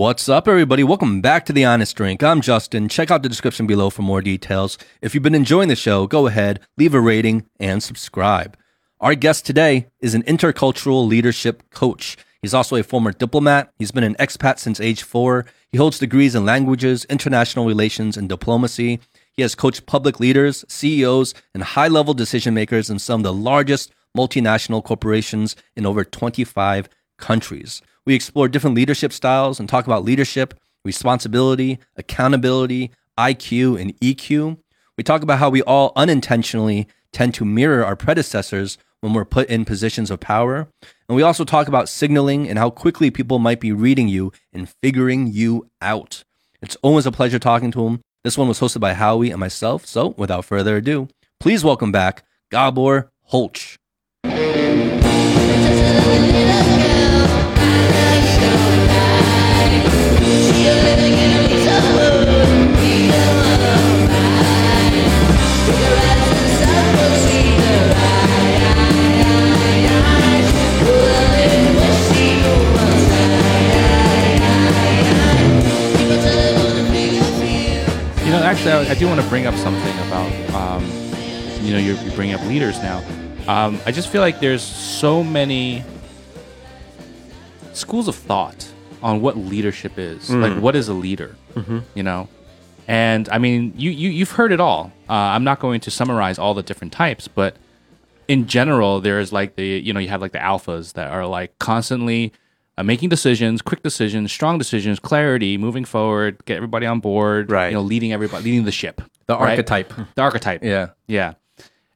What's up, everybody? Welcome back to The Honest Drink. I'm Justin. Check out the description below for more details. If you've been enjoying the show, go ahead, leave a rating, and subscribe. Our guest today is an intercultural leadership coach. He's also a former diplomat. He's been an expat since age four. He holds degrees in languages, international relations, and diplomacy. He has coached public leaders, CEOs, and high level decision makers in some of the largest multinational corporations in over 25 countries. We explore different leadership styles and talk about leadership, responsibility, accountability, IQ, and EQ. We talk about how we all unintentionally tend to mirror our predecessors when we're put in positions of power. And we also talk about signaling and how quickly people might be reading you and figuring you out. It's always a pleasure talking to him. This one was hosted by Howie and myself. So without further ado, please welcome back Gabor Holch. I, I do want to bring up something about, um, you know, you're, you're bringing up leaders now. Um, I just feel like there's so many schools of thought on what leadership is. Like, what is a leader? You know, and I mean, you, you you've heard it all. Uh, I'm not going to summarize all the different types, but in general, there's like the you know you have like the alphas that are like constantly uh, making decisions, quick decisions, strong decisions, clarity, moving forward, get everybody on board, Right. You know, leading everybody, leading the ship. The right? archetype. The archetype. Yeah. Yeah.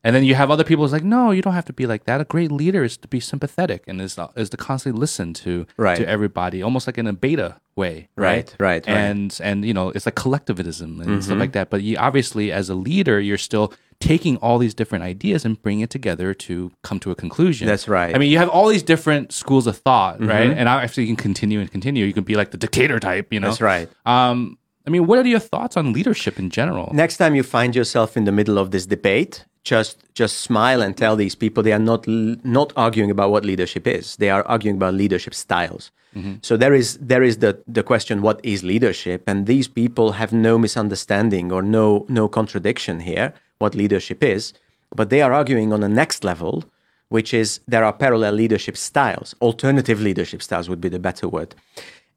And then you have other people who's like, no, you don't have to be like that. A great leader is to be sympathetic and is, is to constantly listen to Right. to everybody, almost like in a beta way. Right, right, right. And and you know, it's like collectivism and stuff like that. But you obviously, as a leader, you're still taking all these different ideas and bringing it together to come to a conclusion. That's right. I mean, you have all these different schools of thought, right? And actually, you can continue and continue. You can be like the dictator type, you know. That's right. Um, I mean, what are your thoughts on leadership in general? Next time you find yourself in the middle of this debate, just just smile and tell these people they are not not arguing about what leadership is. They are arguing about leadership styles. Mm-hmm. So there is there is the the question what is leadership, and these people have no misunderstanding or no no contradiction here what leadership is, but they are arguing on the next level, which is there are parallel leadership styles, alternative leadership styles would be the better word,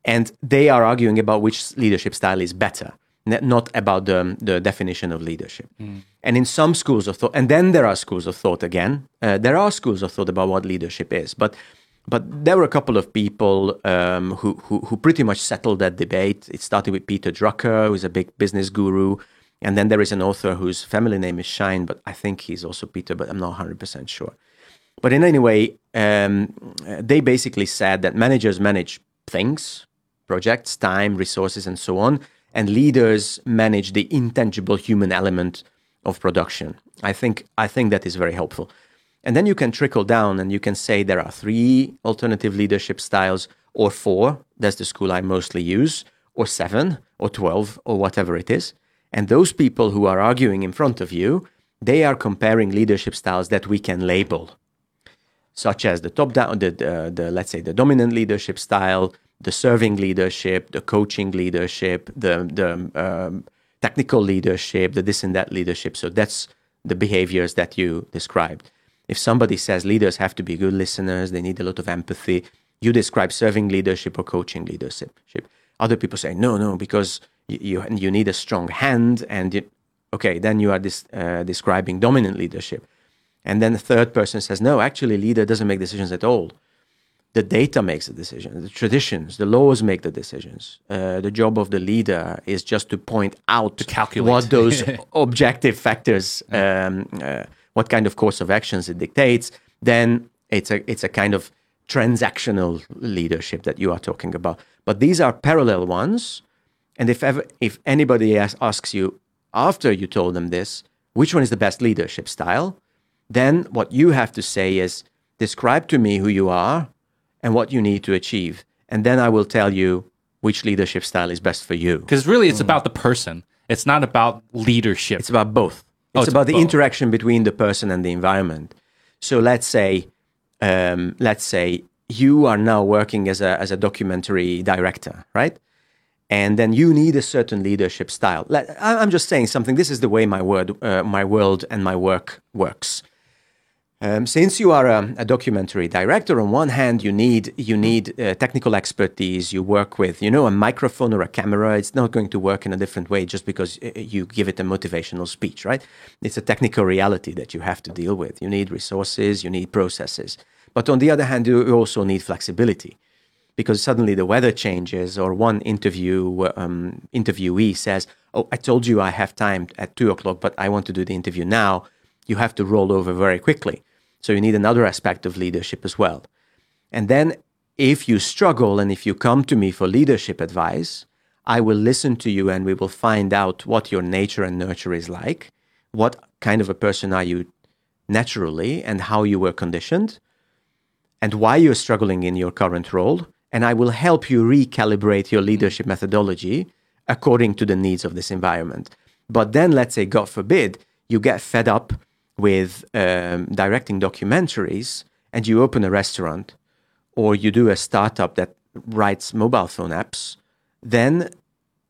and they are arguing about which leadership style is better not about the, the definition of leadership. And in some schools of thought, and then there are schools of thought again, uh, there are schools of thought about what leadership is. But but there were a couple of people um, who, who who pretty much settled that debate. It started with Peter Drucker, who's a big business guru, and then there is an author whose family name is Schein, but I think he's also Peter, but I'm not 100% sure. But in any way, um, they basically said that managers manage things, projects, time, resources, and so on, and leaders manage the intangible human element of production. I think I think that is very helpful. And then you can trickle down and you can say there are three alternative leadership styles, or four. That's the school I mostly use, or seven, or twelve, or whatever it is. And those people who are arguing in front of you, they are comparing leadership styles that we can label such as the top down, the, the, the let's say the dominant leadership style, the serving leadership, the coaching leadership, the the um, technical leadership, the this and that leadership. So that's the behaviors that you described. If somebody says leaders have to be good listeners, they need a lot of empathy, you describe serving leadership or coaching leadership. Other people say no, no, because you you, need a strong hand, and you, okay, then you are dis, uh, describing dominant leadership. And then the third person says, no, actually, leader doesn't make decisions at all. The data makes the decisions, the traditions, the laws make the decisions. Uh, the job of the leader is just to point out to calculate. what those objective factors, um, uh, what kind of course of actions it dictates. Then it's a it's a kind of transactional leadership that you are talking about. But these are parallel ones. And if ever if anybody as- asks you after you told them this, which one is the best leadership style? then what you have to say is describe to me who you are and what you need to achieve. And then I will tell you which leadership style is best for you. Because really, it's about the person. It's not about leadership. It's about both. Oh, It's it's about the interaction between the person and the environment. So let's say, um, let's say you are now working as a as a documentary director, right? and then you need a certain leadership style. Let- I- I'm just saying something. This is the way my word, uh, my world, and my work works. Um, since you are a, a documentary director, on one hand, you need you need uh, technical expertise. You work with you know a microphone or a camera. It's not going to work in a different way just because uh, you give it a motivational speech, right? It's a technical reality that you have to deal with. You need resources. You need processes. But on the other hand, you also need flexibility because suddenly the weather changes or one interview um, interviewee says oh i told you i have time at two o'clock but i want to do the interview now you have to roll over very quickly so you need another aspect of leadership as well and then if you struggle and if you come to me for leadership advice i will listen to you and we will find out what your nature and nurture is like what kind of a person are you naturally and how you were conditioned and why you're struggling in your current role, and I will help you recalibrate your leadership methodology according to the needs of this environment. But then, let's say, God forbid, you get fed up with um, directing documentaries and you open a restaurant or you do a startup that writes mobile phone apps, then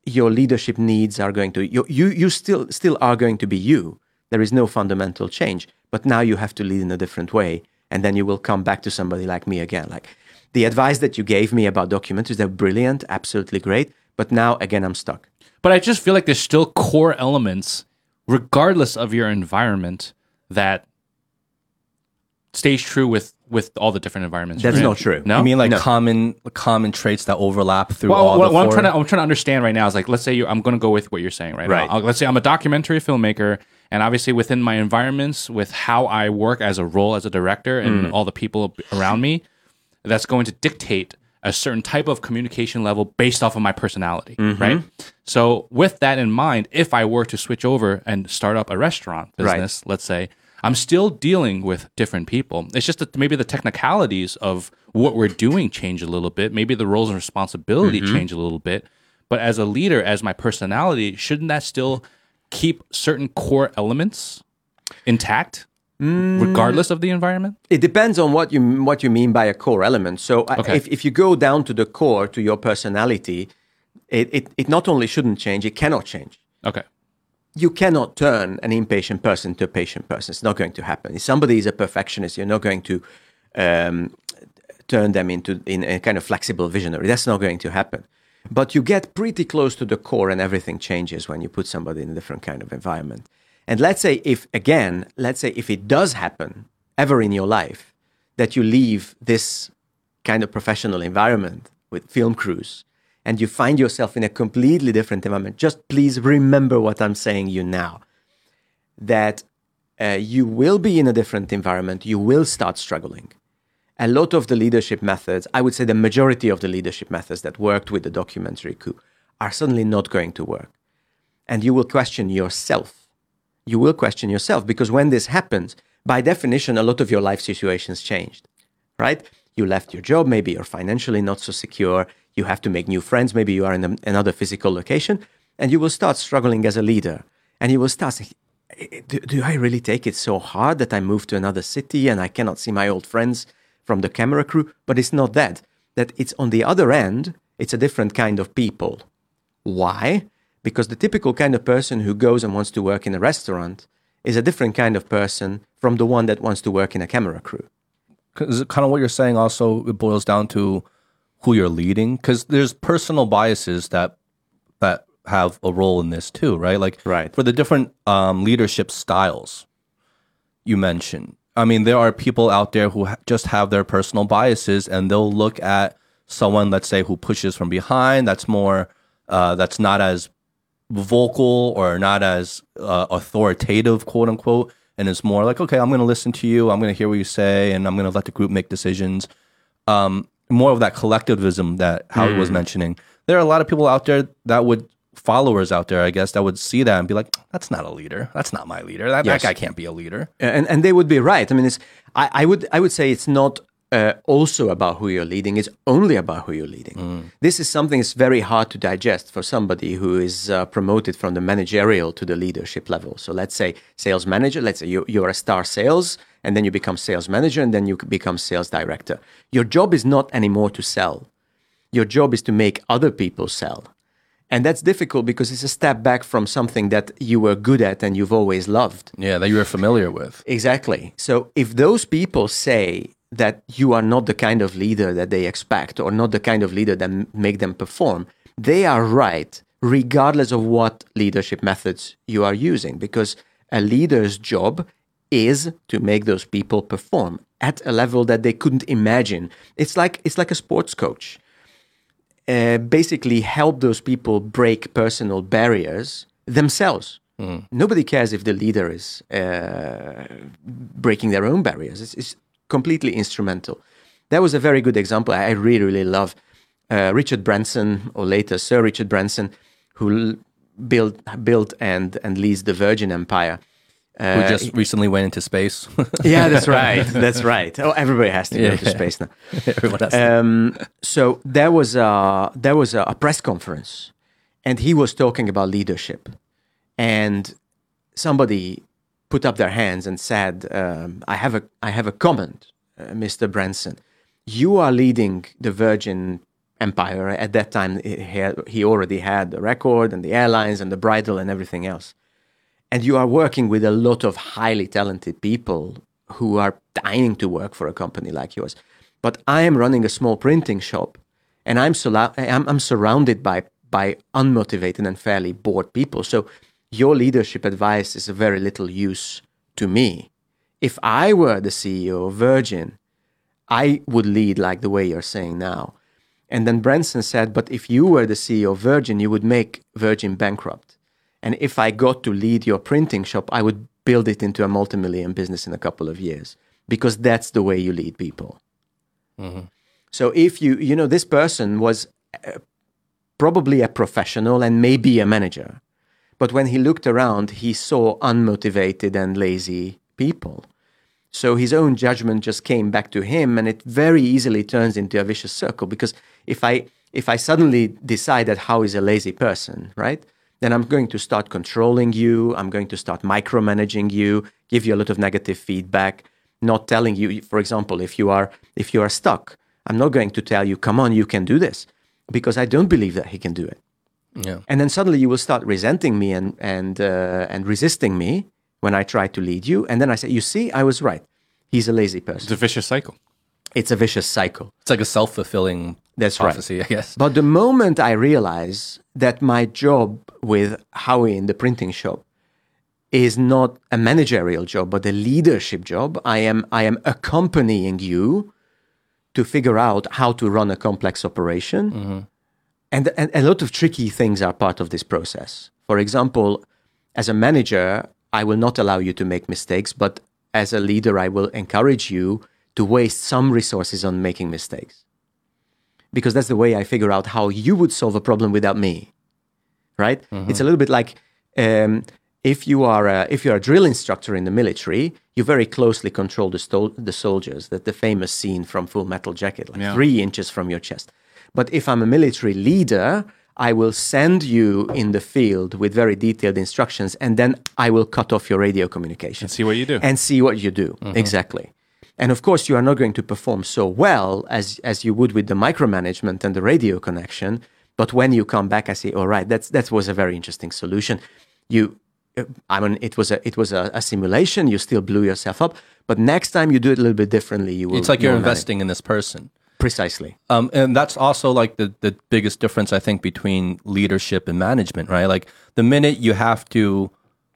your leadership needs are going to you you, you still still are going to be you. There is no fundamental change, but now you have to lead in a different way, and then you will come back to somebody like me again. Like the advice that you gave me about documentaries, they're brilliant, absolutely great. But now again, I'm stuck. But I just feel like there's still core elements, regardless of your environment, that stays true with with all the different environments. That's not true. No, I mean, like No. common common traits that overlap through Well, all the what I'm trying to I'm trying to understand right now is like, let's say you, I'm going to go with what you're saying right, Right. now. Let's say I'm a documentary filmmaker, and obviously within my environments, with how I work as a role as a director and mm. all the people around me, that's going to dictate a certain type of communication level based off of my personality, mm-hmm. right? So with that in mind, if I were to switch over and start up a restaurant Right. business, let's say. I'm still dealing with different people. It's just that maybe the technicalities of what we're doing change a little bit. Maybe the roles and responsibility mm-hmm. change a little bit. But as a leader, as my personality, shouldn't that still keep certain core elements intact, regardless of the environment? It depends on what you what you mean by a core element. So I- Okay. if, if you go down to the core to your personality, it, it, it not only shouldn't change, it cannot change. Okay. You cannot turn an impatient person to a patient person. It's not going to happen. If somebody is a perfectionist, you're not going to um, turn them into in a kind of flexible visionary. That's not going to happen. But you get pretty close to the core, and everything changes when you put somebody in a different kind of environment. And let's say if again, let's say if it does happen ever in your life that you leave this kind of professional environment with film crews and you find yourself in a completely different environment, just please remember what I'm saying you now. That uh, you will be in a different environment, you will start struggling. A lot of the leadership methods, I would say the majority of the leadership methods that worked with the documentary coup, are suddenly not going to work. And you will question yourself. You will question yourself because when this happens, by definition, a lot of your life situations changed, right? You left your job, maybe you're financially not so secure, you have to make new friends, maybe you are in a- another physical location, and you will start struggling as a leader. And you will start saying, do, do I really take it so hard that I move to another city and I cannot see my old friends from the camera crew? But it's not that. That it's on the other end, it's a different kind of people. Why? Because the typical kind of person who goes and wants to work in a restaurant is a different kind of person from the one that wants to work in a camera crew. kind of what you're saying also it boils down to who you're leading because there's personal biases that that have a role in this too right like Right. for the different um, leadership styles you mentioned i mean there are people out there who ha- just have their personal biases and they'll look at someone let's say who pushes from behind that's more uh, that's not as vocal or not as uh, authoritative, quote unquote. And it's more like, okay, I'm going to listen to you. I'm going to hear what you say, and I'm going to let the group make decisions. Um, more of that collectivism that Howard was mentioning. There are a lot of people out there that would followers out there, I guess, that would see that and be like, "That's not a leader. That's not my leader. That, Yes. that guy can't be a leader." and and they would be right. I mean, it's I, I would I would say it's not uh, also about who you're leading. It's only about who you're leading. This is something that's very hard to digest for somebody who is uh, promoted from the managerial to the leadership level. So let's say sales manager. Let's say you, you're a star sales, and then you become sales manager, and then you become sales director. Your job is not anymore to sell. Your job is to make other people sell. And that's difficult because it's a step back from something that you were good at and you've always loved. Yeah, that you were familiar with. Exactly. So if those people say that you are not the kind of leader that they expect or not the kind of leader that m- make them perform, they are right, regardless of what leadership methods you are using, because a leader's job is to make those people perform at a level that they couldn't imagine. It's like it's like a sports coach. Uh, basically, help those people break personal barriers themselves. Nobody cares if the leader is uh, breaking their own barriers. It's, it's completely instrumental. That was a very good example. I really, really love uh, Richard Branson, or later Sir Richard Branson, who l- built, built and and leads the Virgin Empire. Who Uh, just recently went into space. yeah, that's right. That's right. Oh, everybody has to go Yeah, to yeah. space now. Everyone has to- Um, so there was a there was a press conference, and he was talking about leadership, and somebody put up their hands and said, um, "I have a I have a comment, uh, Mr. Branson. You are leading the Virgin Empire. At that time, he, already had the record and the airlines and the bridal and everything else." and you are working with a lot of highly talented people who are dying to work for a company like yours. But I am running a small printing shop, and I'm, I'm, I'm surrounded by by unmotivated and fairly bored people. So your leadership advice is of very little use to me. If I were the CEO of Virgin, I would lead like the way you're saying now. And then Branson said, but if you were the CEO of Virgin, you would make Virgin bankrupt. And if I got to lead your printing shop, I would build it into a multi million business in a couple of years because that's the way you lead people. So if you, you know, this person was uh, probably a professional and maybe a manager. But when he looked around, he saw unmotivated and lazy people. So his own judgment just came back to him, and it very easily turns into a vicious circle. Because if I if I suddenly decide that Howie is a lazy person, right, then I'm going to start controlling you. I'm going to start micromanaging you, give you a lot of negative feedback, not telling you, for example, if you are if you are stuck, I'm not going to tell you, come on, you can do this, because I don't believe that he can do it. Yeah. And then suddenly you will start resenting me and and uh, and resisting me when I try to lead you. And then I say, you see, I was right. He's a lazy person. It's a vicious cycle. It's a vicious cycle. It's like a self fulfilling That's right. prophecy, I guess. But the moment I realize that my job with Howie in the printing shop is not a managerial job, but a leadership job, I am I am accompanying you to figure out how to run a complex operation. And, and a lot of tricky things are part of this process. For example, as a manager, I will not allow you to make mistakes, but as a leader, I will encourage you to waste some resources on making mistakes because that's the way I figure out how you would solve a problem without me. Right? It's a little bit like um, if you are a, if you're a drill instructor in the military, you very closely control the stol- the soldiers. That the famous scene from Full Metal Jacket, like Yeah. three inches from your chest. But if I'm a military leader, I will send you in the field with very detailed instructions, and then I will cut off your radio communication. And see what you do. and see what you do. Exactly. And of course you are not going to perform so well as as you would with the micromanagement and the radio connection. But when you come back i say all right that's that was a very interesting solution. You uh, i mean it was a it was a, a simulation. You still blew yourself up. But next time you do it a little bit differently you will It's like you you're investing in this person. Precisely Um, and that's also like the, the biggest difference, I think, between leadership and management, right? Like the minute you have to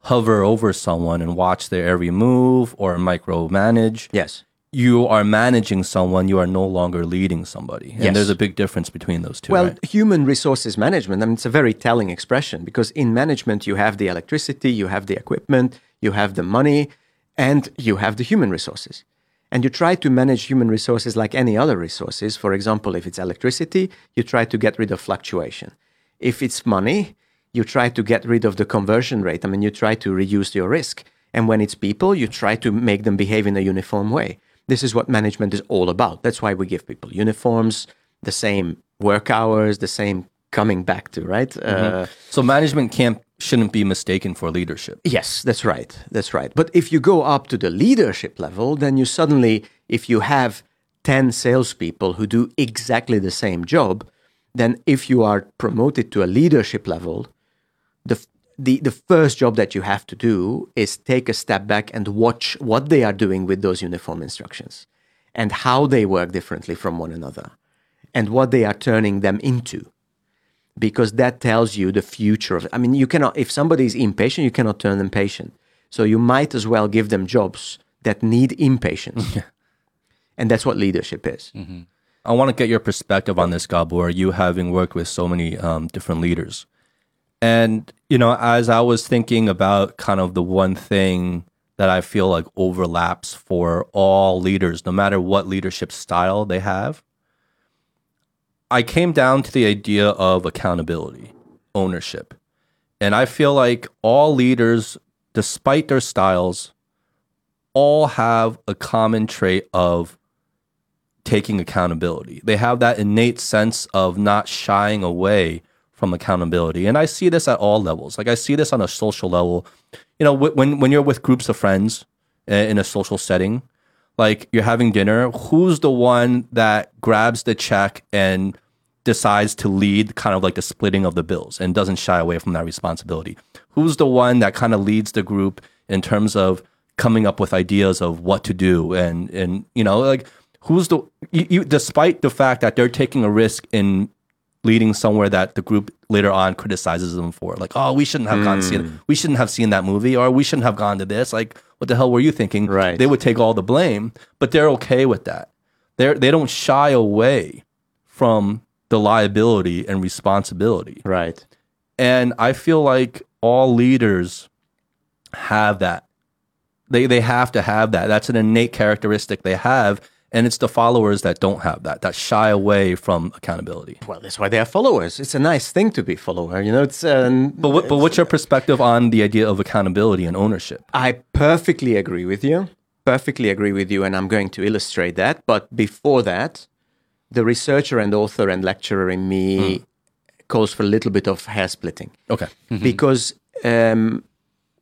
hover over someone and watch their every move or micromanage, yes you are managing someone, you are no longer leading somebody. And Yes. there's a big difference between those two, Well, right? human resources management, I mean, it's a very telling expression because in management, you have the electricity, you have the equipment, you have the money, and you have the human resources. And you try to manage human resources like any other resources. For example, if it's electricity, you try to get rid of fluctuation. If it's money, you try to get rid of the conversion rate. I mean, you try to reduce your risk. And when it's people, you try to make them behave in a uniform way. This is what management is all about. That's why we give people uniforms, the same work hours, the same coming back to, right? Uh, So management can't shouldn't be mistaken for leadership. Yes, that's right. That's right. But if you go up to the leadership level, then you suddenly, if you have 10 salespeople who do exactly the same job, then if you are promoted to a leadership level, the, the, the first job that you have to do is take a step back and watch what they are doing with those uniform instructions and how they work differently from one another and what they are turning them into because that tells you the future of I mean you cannot if somebody is impatient you cannot turn them patient. So you might as well give them jobs that need impatience. And that's what leadership is. I want to get your perspective on this, Gabor. You having worked with so many um, different leaders, and you know, as I was thinking about kind of the one thing that I feel like overlaps for all leaders, no matter what leadership style they have, I came down to the idea of accountability, ownership, and I feel like all leaders, despite their styles, all have a common trait of taking accountability. They have that innate sense of not shying away from accountability. And I see this at all levels. Like I see this on a social level. You know, when when you're with groups of friends uh, in a social setting, like you're having dinner, who's the one that grabs the check and decides to lead kind of like the splitting of the bills and doesn't shy away from that responsibility? Who's the one that kind of leads the group in terms of coming up with ideas of what to do and and you know like who's the you, you, despite the fact that they're taking a risk in leading somewhere that the group later on criticizes them for. Like oh we shouldn't have gone seen hmm. we shouldn't have seen that movie or we shouldn't have gone to this. Like what the hell were you thinking? Right. they would take all the blame but they're okay with that. They're they don't shy away from the liability and responsibility. Right. And I feel like all leaders have that. They they have to have that. That's an innate characteristic they have, and it's the followers that don't have that, that shy away from accountability. well that's why they are followers it's a nice thing to be follower you know it's um, But what, but what's your perspective on the idea of accountability and ownership? I perfectly agree with you. Perfectly agree with you, and I'm going to illustrate that. But before that, the researcher and author and lecturer in me calls for a little bit of hair splitting Okay. because um,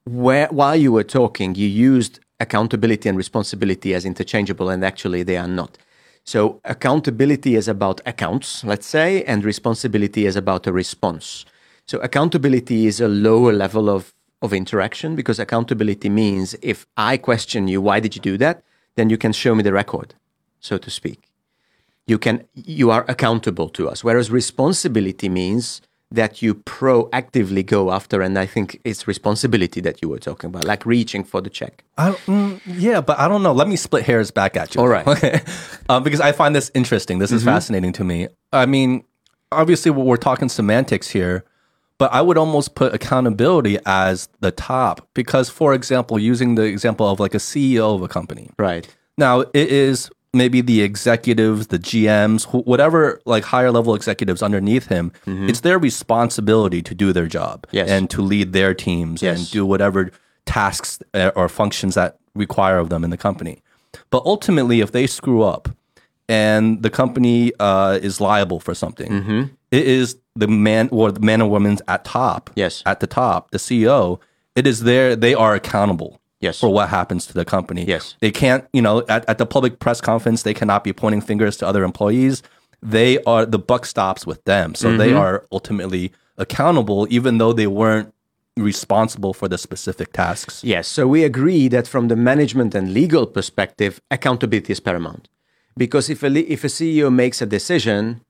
where, while you were talking, you used accountability and responsibility as interchangeable, and actually they are not. So accountability is about accounts, let's say, and responsibility is about a response. So accountability is a lower level of, of interaction because accountability means if I question you, why did you do that? Then you can show me the record, so to speak you can you are accountable to us whereas responsibility means that you proactively go after and i think it's responsibility that you were talking about like reaching for the check I, mm, yeah, but I don't know. Let me split hairs back at you. All right. Okay. Um, because I find this interesting. This is fascinating to me. I mean, obviously, we're talking semantics here, but I would almost put accountability as the top because, for example, using the example of like a CEO of a company. right Now, it is maybe the executives, the GMs, wh- whatever like higher level executives underneath him, it's their responsibility to do their job Mm-hmm. Yes. and to lead their teams and do whatever tasks uh, or functions that require of them in the company. But ultimately, if they screw up and the company uh, is liable for something, Mm-hmm. it is the man or the man or woman's at top, Yes. at the top, the CEO. It is there; they are accountable Yes. for what happens to the company. Yes. They can't, you know, at, at the public press conference, they cannot be pointing fingers to other employees. They are, the buck stops with them. So they are ultimately accountable, even though they weren't responsible for the specific tasks. Yes, so we agree that from the management and legal perspective, accountability is paramount. Because if a, le- if a CEO makes a decision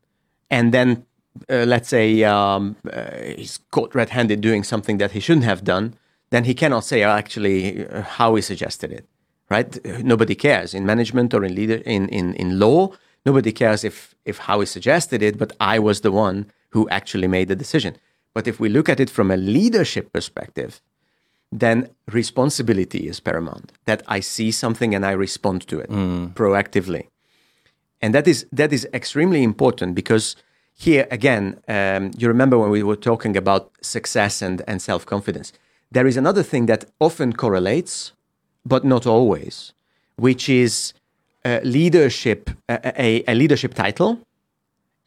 and then, uh, let's say, um, uh, he's caught red handed doing something that he shouldn't have done, then he cannot say oh, actually uh, Howie suggested it, right? Nobody cares in management or in, leader, in, in, in law. Nobody cares if, if Howie suggested it, but I was the one who actually made the decision. But if we look at it from a leadership perspective, then responsibility is paramount. That I see something and I respond to it proactively, and that is that is extremely important because here again, um, you remember when we were talking about success and and self confidence. There is another thing that often correlates, but not always, which is uh, leadership, a, a, a leadership title,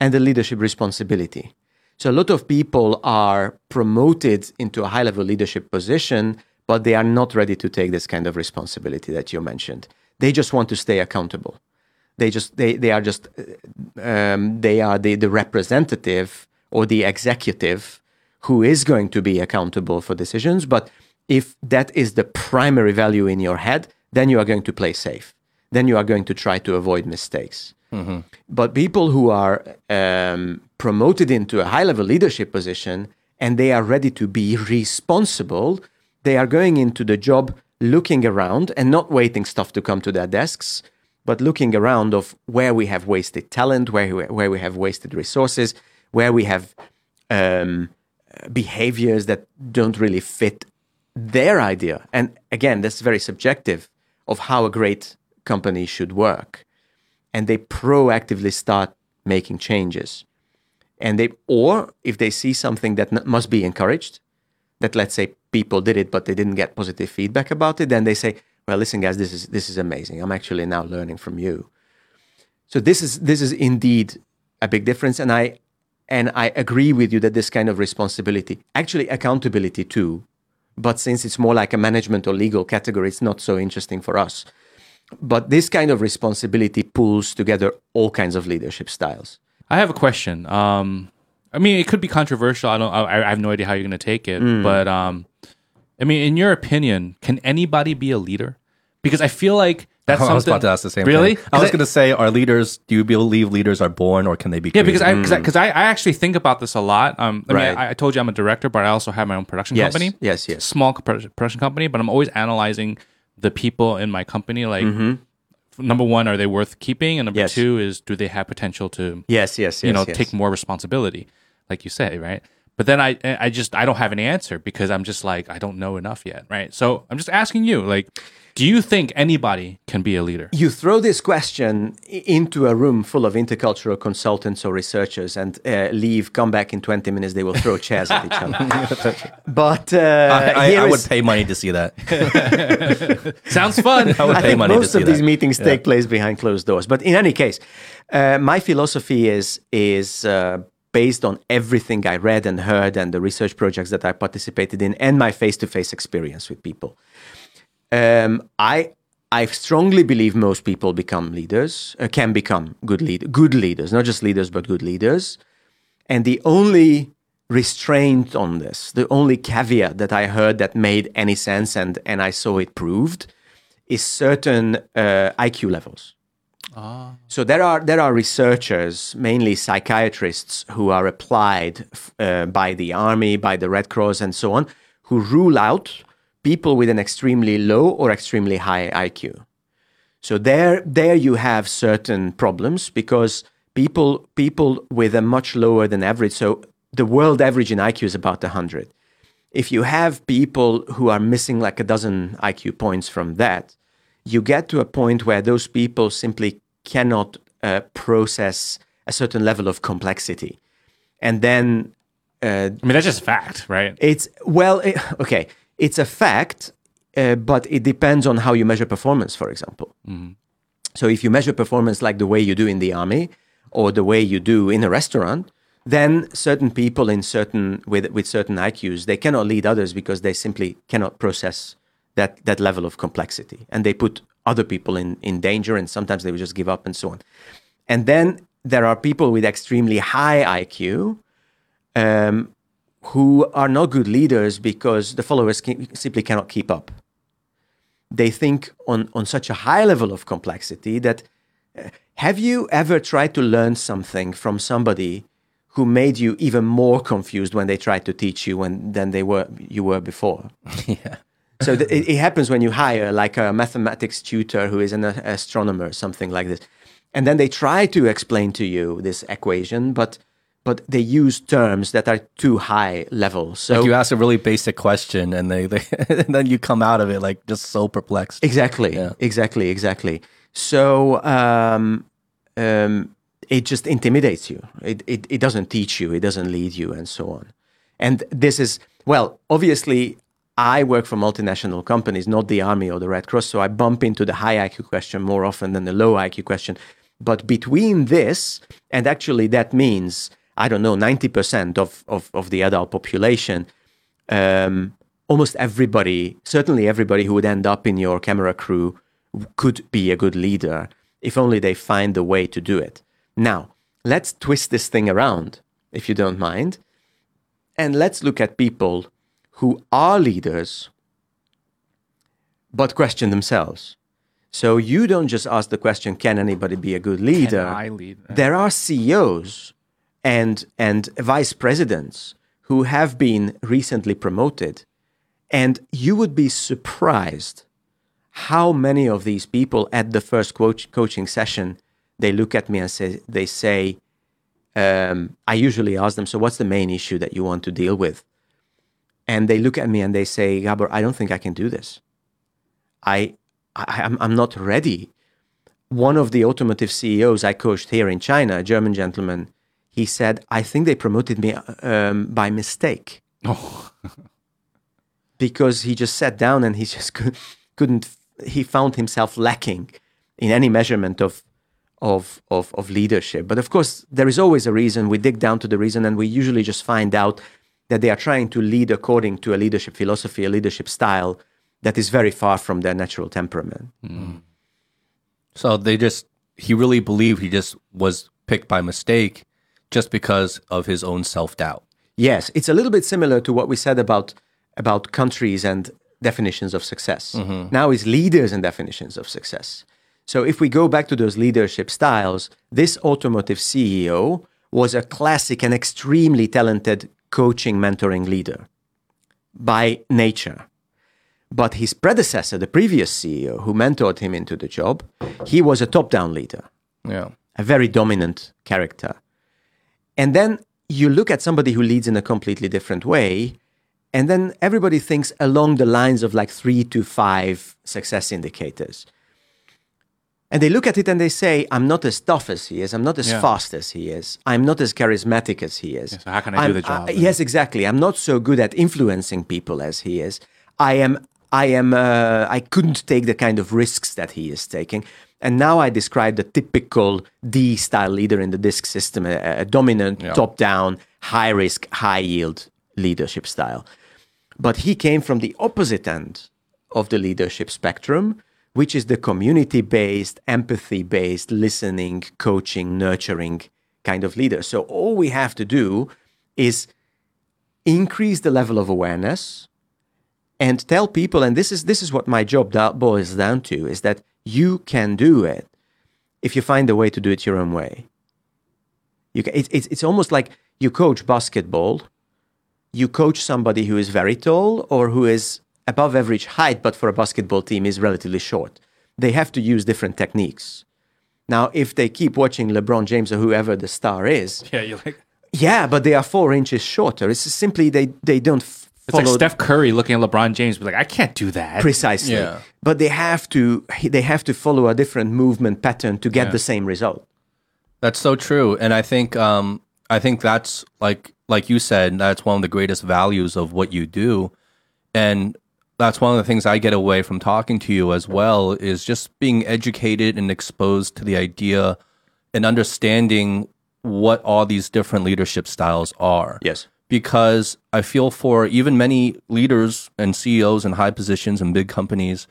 and a leadership responsibility. So a lot of people are promoted into a high level leadership position, but they are not ready to take this kind of responsibility that you mentioned. They just want to stay accountable. They just they they are just uh, um, they are the the representative or the executive who is going to be accountable for decisions. But if that is the primary value in your head, then you are going to play safe. Then you are going to try to avoid mistakes. But people who are um, promoted into a high level leadership position and they are ready to be responsible, they are going into the job looking around and not waiting stuff to come to their desks, but looking around of where we have wasted talent, where we, where we have wasted resources, where we have um, behaviors that don't really fit their idea. And again, that's very subjective of how a great company should work and they proactively start making changes. And they, or if they see something that must be encouraged, that let's say people did it but they didn't get positive feedback about it, then they say, "Well, listen, guys, this is this is amazing. I'm actually now learning from you." So this is this is indeed a big difference, and I and I agree with you that this kind of responsibility, actually accountability too, but since it's more like a management or legal category, it's not so interesting for us but this kind of responsibility pulls together all kinds of leadership styles. I have a question. Um, I mean, it could be controversial. I don't. I, I have no idea how you're going to take it. But um, I mean, in your opinion, can anybody be a leader? Because I feel like that's I was something- about to ask the same really? thing. I was going to say, are leaders, do you believe leaders are born or can they be Yeah, because I because I, I actually think about this a lot. Um, I mean, Right. I, I told you I'm a director, but I also have my own production Yes, company. yes, yes. Small pro- production company, but I'm always analyzing the people in my company. Like, f- number one, are they worth keeping? And number Mm-hmm. Yes. two is, do they have potential to Yes, yes, yes. you know yes. take more responsibility, like you say, right? But then I I just I don't have an answer because I'm just like I don't know enough yet, right? So I'm just asking you, like, do you think anybody can be a leader? you throw this question into a room full of intercultural consultants or researchers and uh, leave, come back in 20 minutes, they will throw chairs at each other. But uh, I, I, here I would is- pay money to see that. Sounds fun. I would I pay think money to most see of these that. meetings take place behind closed doors. But in any case, uh, my philosophy is is uh, based on everything I read and heard and the research projects that I participated in and my face to face experience with people. Um, I I strongly believe most people become leaders, uh, can become good lead, good leaders, not just leaders but good leaders. And the only restraint on this, the only caveat that I heard that made any sense and and I saw it proved, is certain uh, IQ levels. So there are there are researchers, mainly psychiatrists, who are applied uh, by the army, by the Red Cross, and so on, who rule out people with an extremely low or extremely high IQ. So there there you have certain problems because people people with a much lower than average. So the world average in IQ is about hundred. If you have people who are missing like a dozen IQ points from that, you get to a point where those people simply cannot uh, process a certain level of complexity. And then uh, I mean, that's just a fact, right? it's, well, it, okay, it's a fact, uh, but it depends on how you measure performance, for example. So if you measure performance like the way you do in the army or the way you do in a restaurant, then certain people in certain with with certain IQs they cannot lead others because they simply cannot process that that level of complexity, and they put other people in in danger, and sometimes they would just give up and so on. And then there are people with extremely high IQ um, who are not good leaders because the followers can, simply cannot keep up they think on, on such a high level of complexity that uh, have you ever tried to learn something from somebody who made you even more confused when they tried to teach you when, than they were you were before yeah. So th- it, it happens when you hire like a mathematics tutor who is an a- astronomer something like this and then they try to explain to you this equation but but they use terms that are too high level so Like you ask a really basic question and they, they and then you come out of it like just so perplexed. Exactly. Yeah. Exactly. Exactly. So um, um, it just intimidates you. It, it it doesn't teach you. It doesn't lead you, and so on. And this is well, obviously. I work for multinational companies, not the army or the Red Cross, so I bump into the high IQ question more often than the low IQ question. But between this, and actually that means, I don't know, 90% of, of, of the adult population, um, almost everybody, certainly everybody who would end up in your camera crew, could be a good leader. if only they find the way to do it. Now, let's twist this thing around, if you don't mind, and let's look at people who are leaders but question themselves. So you don't just ask the question, can anybody be a good leader? I lead? There are CEOs and, and vice presidents who have been recently promoted. And you would be surprised how many of these people at the first coach, coaching session, they look at me and say, they say, um, I usually ask them, so what's the main issue that you want to deal with? And they look at me and they say, Gabor, I don't think I can do this. I, I I'm, I'm not ready. One of the automotive CEOs I coached here in China, a German gentleman, he said, I think they promoted me um, by mistake. Oh. because he just sat down and he just could, couldn't, he found himself lacking in any measurement of, of, of, of leadership. But of course, there is always a reason. We dig down to the reason and we usually just find out that they are trying to lead according to a leadership philosophy, a leadership style that is very far from their natural temperament. Mm. So they just, he really believed he just was picked by mistake just because of his own self doubt. Yes, it's a little bit similar to what we said about about countries and definitions of success. Mm-hmm. Now is leaders and definitions of success. So if we go back to those leadership styles, this automotive CEO was a classic and extremely talented coaching mentoring leader by nature. But his predecessor, the previous CEO who mentored him into the job, he was a top-down leader Yeah. a very dominant character. And then you look at somebody who leads in a completely different way, and then everybody thinks along the lines of like three to five success indicators. And they look at it and they say, I'm not as tough as he is. I'm not as Yeah. fast as he is. I'm not as charismatic as he is. so how can I do I'm- the job? yes, exactly. I'm not so good at influencing people as he is. I am. I am. Uh, I couldn't take the kind of risks that he is taking. And now I describe the typical D style leader in the DISC system, a, a dominant, Yeah. top down, high risk, high yield leadership style. But he came from the opposite end of the leadership spectrum, which is the community based, empathy based, listening, coaching, nurturing kind of leader. So all we have to do is increase the level of awareness and tell people and this is this is what my job boils down to is that you can do it if you find a way to do it your own way you can, it's it's, it's almost like you coach basketball you coach somebody who is very tall or who is above average height but for a basketball team is relatively short they have to use different techniques now if they keep watching lebron james or whoever the star is Yeah, you're like yeah but they are four inches shorter it's simply they they don't f- it's like Steph Curry looking at LeBron James, be like, I can't do that. precisely Yeah. but they have to they have to follow a different movement pattern to get Yeah. the same result That's so true, and I think um, I think that's like like you said, that's one of the greatest values of what you do, and that's one of the things I get away from talking to you as well is just being educated and exposed to the idea and understanding what all these different leadership styles are. yes because I feel for even many leaders and CEOs in high positions in big companies,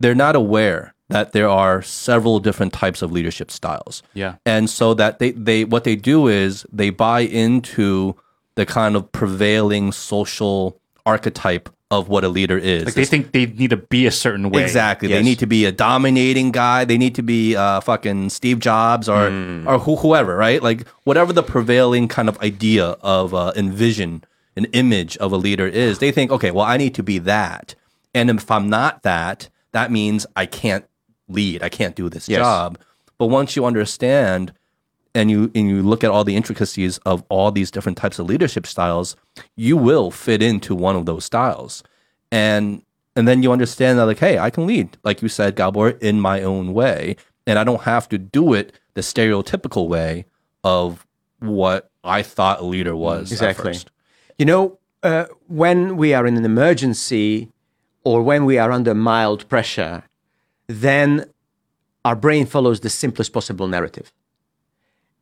they're not aware that there are several different types of leadership styles. Yeah. And so that they, they what they do is they buy into the kind of prevailing social archetype of what a leader is. Like they think they need to be a certain way. Exactly. They need to be a dominating guy. They need to be uh, fucking Steve Jobs or or who, whoever, right? Like whatever the prevailing kind of idea of uh, envision, an image of a leader is. They think, okay, well, I need to be that, and if I'm not that, that means I can't lead. I can't do this Yes. job. But once you understand and you and you look at all the intricacies of all these different types of leadership styles, you will fit into one of those styles. And and then you understand that like, hey, I can lead, like you said, Gabor, in my own way. And I don't have to do it the stereotypical way of what I thought a leader was. at Exactly. you know uh, when we are in an emergency or when we are under mild pressure then our brain follows the simplest possible narrative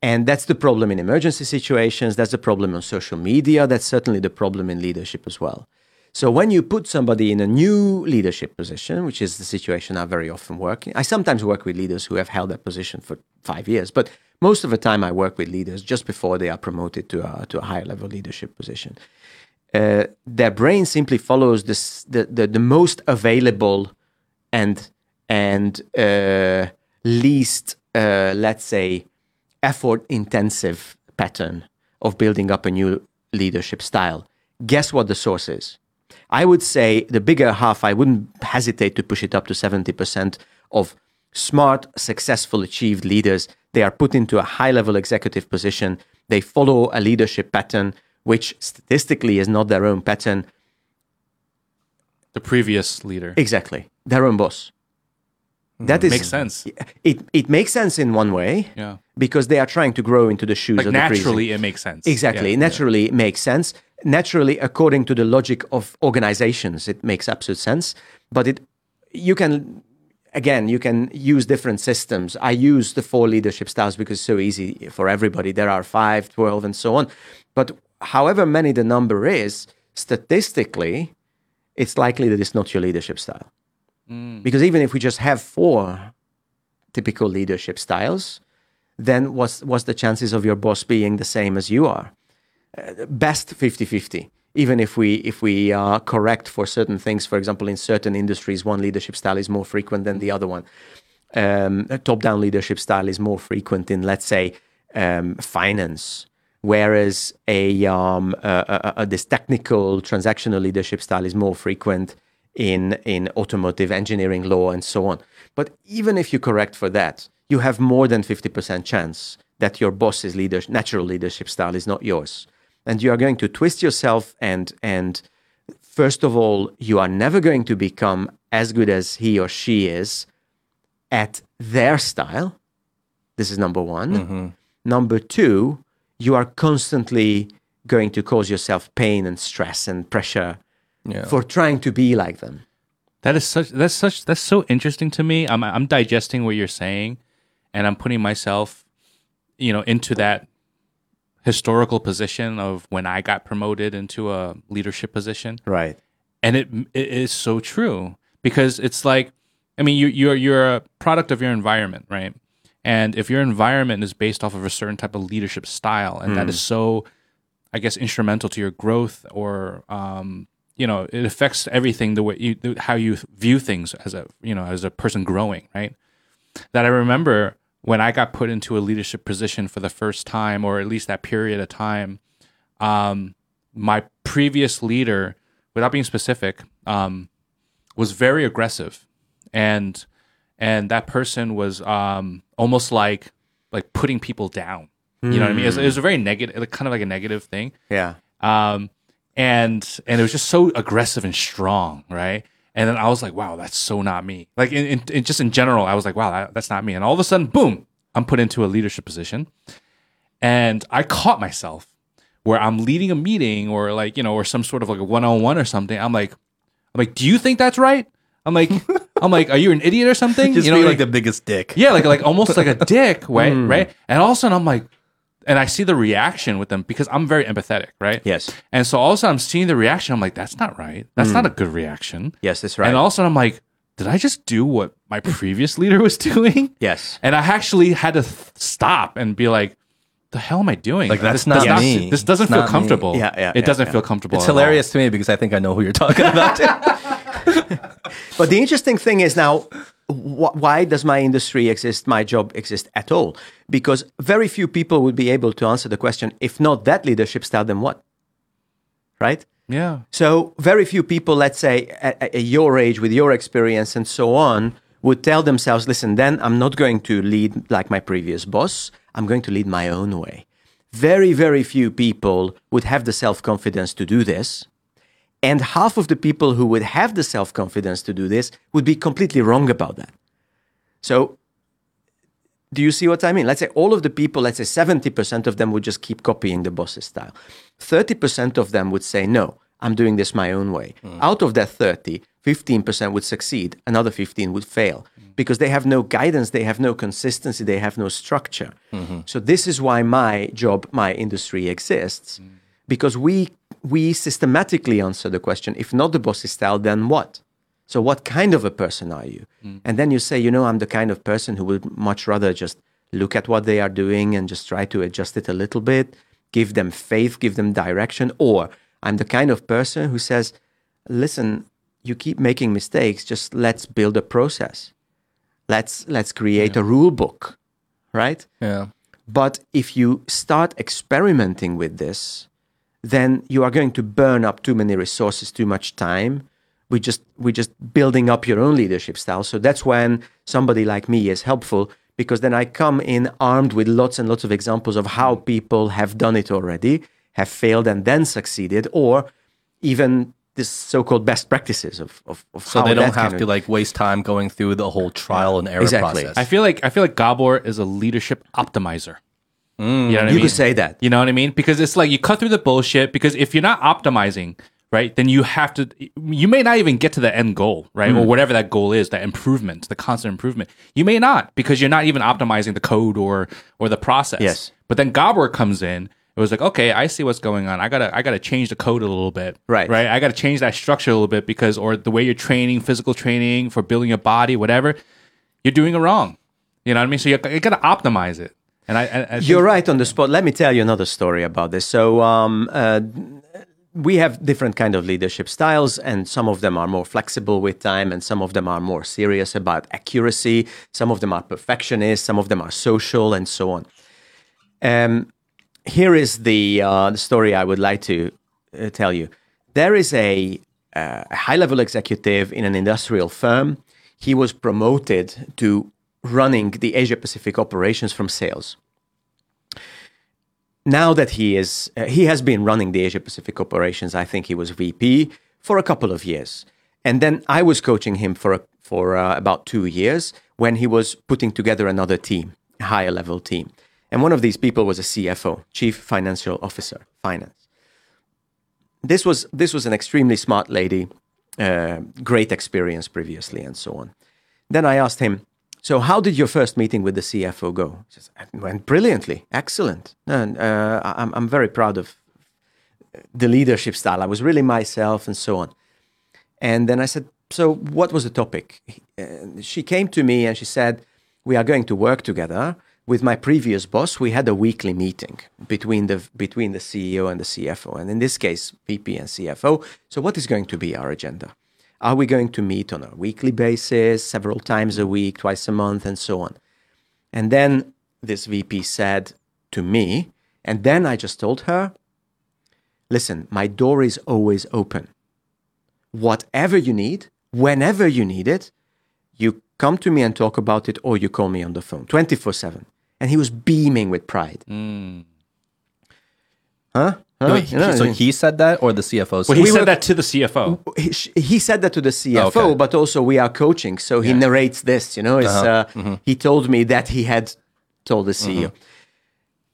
and that's the problem in emergency situations. That's the problem on social media. That's certainly the problem in leadership as well. So when you put somebody in a new leadership position, which is the situation I very often work in, I sometimes work with leaders who have held that position for five years, but most of the time I work with leaders just before they are promoted to a, to a higher level leadership position. Uh, their brain simply follows this, the, the, the most available and and uh, least, uh, let's say, effort intensive pattern of building up a new leadership style. Guess what the source is? I would say the bigger half, I wouldn't hesitate to push it up to 70% of smart, successful, achieved leaders. They are put into a high level executive position. They follow a leadership pattern, which statistically is not their own pattern. The previous leader. Exactly. Their own boss. Mm-hmm. That is Makes sense. It it makes sense in one way Yeah. because they are trying to grow into the shoes Like of the previous- naturally, it makes sense. Exactly. Yeah. Naturally, it makes sense. Naturally, according to the logic of organizations, it makes absolute sense. But it, you can, again, you can use different systems. I use the four leadership styles because it's so easy for everybody. There are five, twelve, and so on. But however many the number is, statistically, it's likely that it's not your leadership style. Because even if we just have four typical leadership styles, then what's, what's the chances of your boss being the same as you are? Uh, best 50-50 even if we if we are correct for certain things for example in certain industries one leadership style is more frequent than the other one. Um, a top-down leadership style is more frequent in let's say um, finance. Whereas a, um, this technical transactional leadership style is more frequent in in automotive engineering law and so on. But even if you correct for that you have more than 50% chance that your boss's leader, natural leadership style is not yours. And you are going to twist yourself and and first of all you are never going to become as good as he or she is at their style. This is number one. Mm-hmm. Number two you are constantly going to cause yourself pain and stress and pressure Yeah. for trying to be like them That is such that's such that's so interesting to me. I'm I'm digesting what you're saying and I'm putting myself, you know, into that historical position of when I got promoted into a leadership position. right And it it is so true because it's like I mean you you're you're a product of your environment, right? And if your environment is based off of a certain type of leadership style and that is so I guess instrumental to your growth or um, you know it affects everything the way you how you view things as a you know as a person growing right? That I remember when I got put into a leadership position for the first time or at least that period of time um, my previous leader without being specific um, was very aggressive. And and that person was um, almost like like putting people down. You know what I mean? It was, it was a very negative kind of like a negative thing. Yeah. Um, and and it was just so aggressive and strong, right? And then I was like, wow, that's so not me. Like in, in, in just in general, I was like, wow, that, that's not me. And all of a sudden, boom, I'm put into a leadership position, and I caught myself where I'm leading a meeting or like you know or some sort of like a one on one or something. I'm like, I'm like, do you think that's right? I'm like, I'm like, are you an idiot or something? Just you know, be like, the biggest dick. yeah, like like almost like a dick, right? Mm. Right. And all of a sudden, I'm like, and I see the reaction with them because I'm very empathetic, right? yes And so all of a sudden I'm seeing the reaction. I'm like, that's not right. That's not hmm. a good reaction. yes that's right And all of a sudden I'm like, did I just do what my previous leader was doing? yes And I actually had to th- stop and be like, the hell am I doing? Like, that's this does not me. This doesn't It's feel not me. comfortable. Yeah, yeah, It yeah, doesn't yeah. feel comfortable. It's at all. hilarious to me because I think I know who you're talking about. But the interesting thing is now, wh- why does my industry exist, my job exist at all? Because very few people would be able to answer the question if not that leadership style, then what? Right? Yeah. So, very few people, let's say at, at your age, with your experience and so on, would tell themselves, listen, then I'm not going to lead like my previous boss. I'm going to lead my own way. Very, very few people would have the self confidence to do this. And half of the people who would have the self confidence to do this would be completely wrong about that. So, do you see what I mean? Let's say all of the people, let's say 70% of them would just keep copying the boss's style. 30% of them would say, no, I'm doing this my own way. Mm. Out of that 30, 15% would succeed, another 15 would fail mm. because they have no guidance, they have no consistency, they have no structure. Mm-hmm. So, this is why my job, my industry exists mm. because we we systematically answer the question if not the boss's style then what so what kind of a person are you hmm. and then you say you know i'm the kind of person who would much rather just look at what they are doing and just try to adjust it a little bit give them faith give them direction or i'm the kind of person who says listen you keep making mistakes just let's build a process let's let's create a rule book right Yeah. but if you start experimenting with this, then you are going to burn up too many resources, too much time. We just we just building up your own leadership style. So that's when somebody like me is helpful because then I come in armed with lots and lots of examples of how people have done it already, have failed and then succeeded, or even this so-called best practices of, of, of So how they don't that have kind to of- like waste time going through the whole trial and error Exactly. process. I feel like I feel like Gabor is a leadership optimizer. Mm. you know what I mean? could say that. You know what I mean? Because it's like you cut through the bullshit. Because if you're not optimizing, right, then you have to. You may not even get to the end goal, right, Hmm. or whatever that goal is, that improvement, the constant improvement. You may not because you're not even optimizing the code or or the process. Yes. But then Gabor comes in. It was like, okay, I see what's going on. I gotta, I gotta change the code a little bit, Right. Right. I gotta change that structure a little bit because, or the way you're training, physical training for building your body, whatever, you're doing it wrong. You know what I mean? So you, you gotta optimize it. And I, I, I You're right on the spot. Let me tell you another story about this. So um, uh, we have different kind of leadership styles, and some of them are more flexible with time, and some of them are more serious about accuracy. Some of them are perfectionist. Some of them are social, and so on. Um, here is the uh, the story I would like to uh, tell you. There is a, uh, a high level executive in an industrial firm. He was promoted to running the Asia Pacific operations from sales now that he is uh, he has been running the asia pacific operations i think he was vp for a couple of years. And then i was coaching him for a, for uh, about 2 years when he was putting together another team a higher level team. And one of these people was a cfo chief financial officer finance. This was this was an extremely smart lady uh, great experience previously and so on. Then i asked him so, how did your first meeting with the CFO go? It went brilliantly, excellent. And uh, I'm, I'm very proud of the leadership style. I was really myself and so on. And then I said, So, what was the topic? And she came to me and she said, We are going to work together. With my previous boss, we had a weekly meeting between the between the CEO and the CFO, and in this case, VP and CFO. So, what is going to be our agenda? Are we going to meet on a weekly basis, several times a week, twice a month, and so on? And then this VP said to me, and then I just told her, listen, my door is always open. Whatever you need, whenever you need it, you come to me and talk about it, or you call me on the phone 24 7. And he was beaming with pride. Hmm. Huh? Huh? Wait, You know, so he said that, or the CFO? Said Well, he We said were- that to the CFO. he, he said that to the CFO, Okay. but also we are coaching. So he narrates this, you know, it's, uh he told me that he had told the CEO.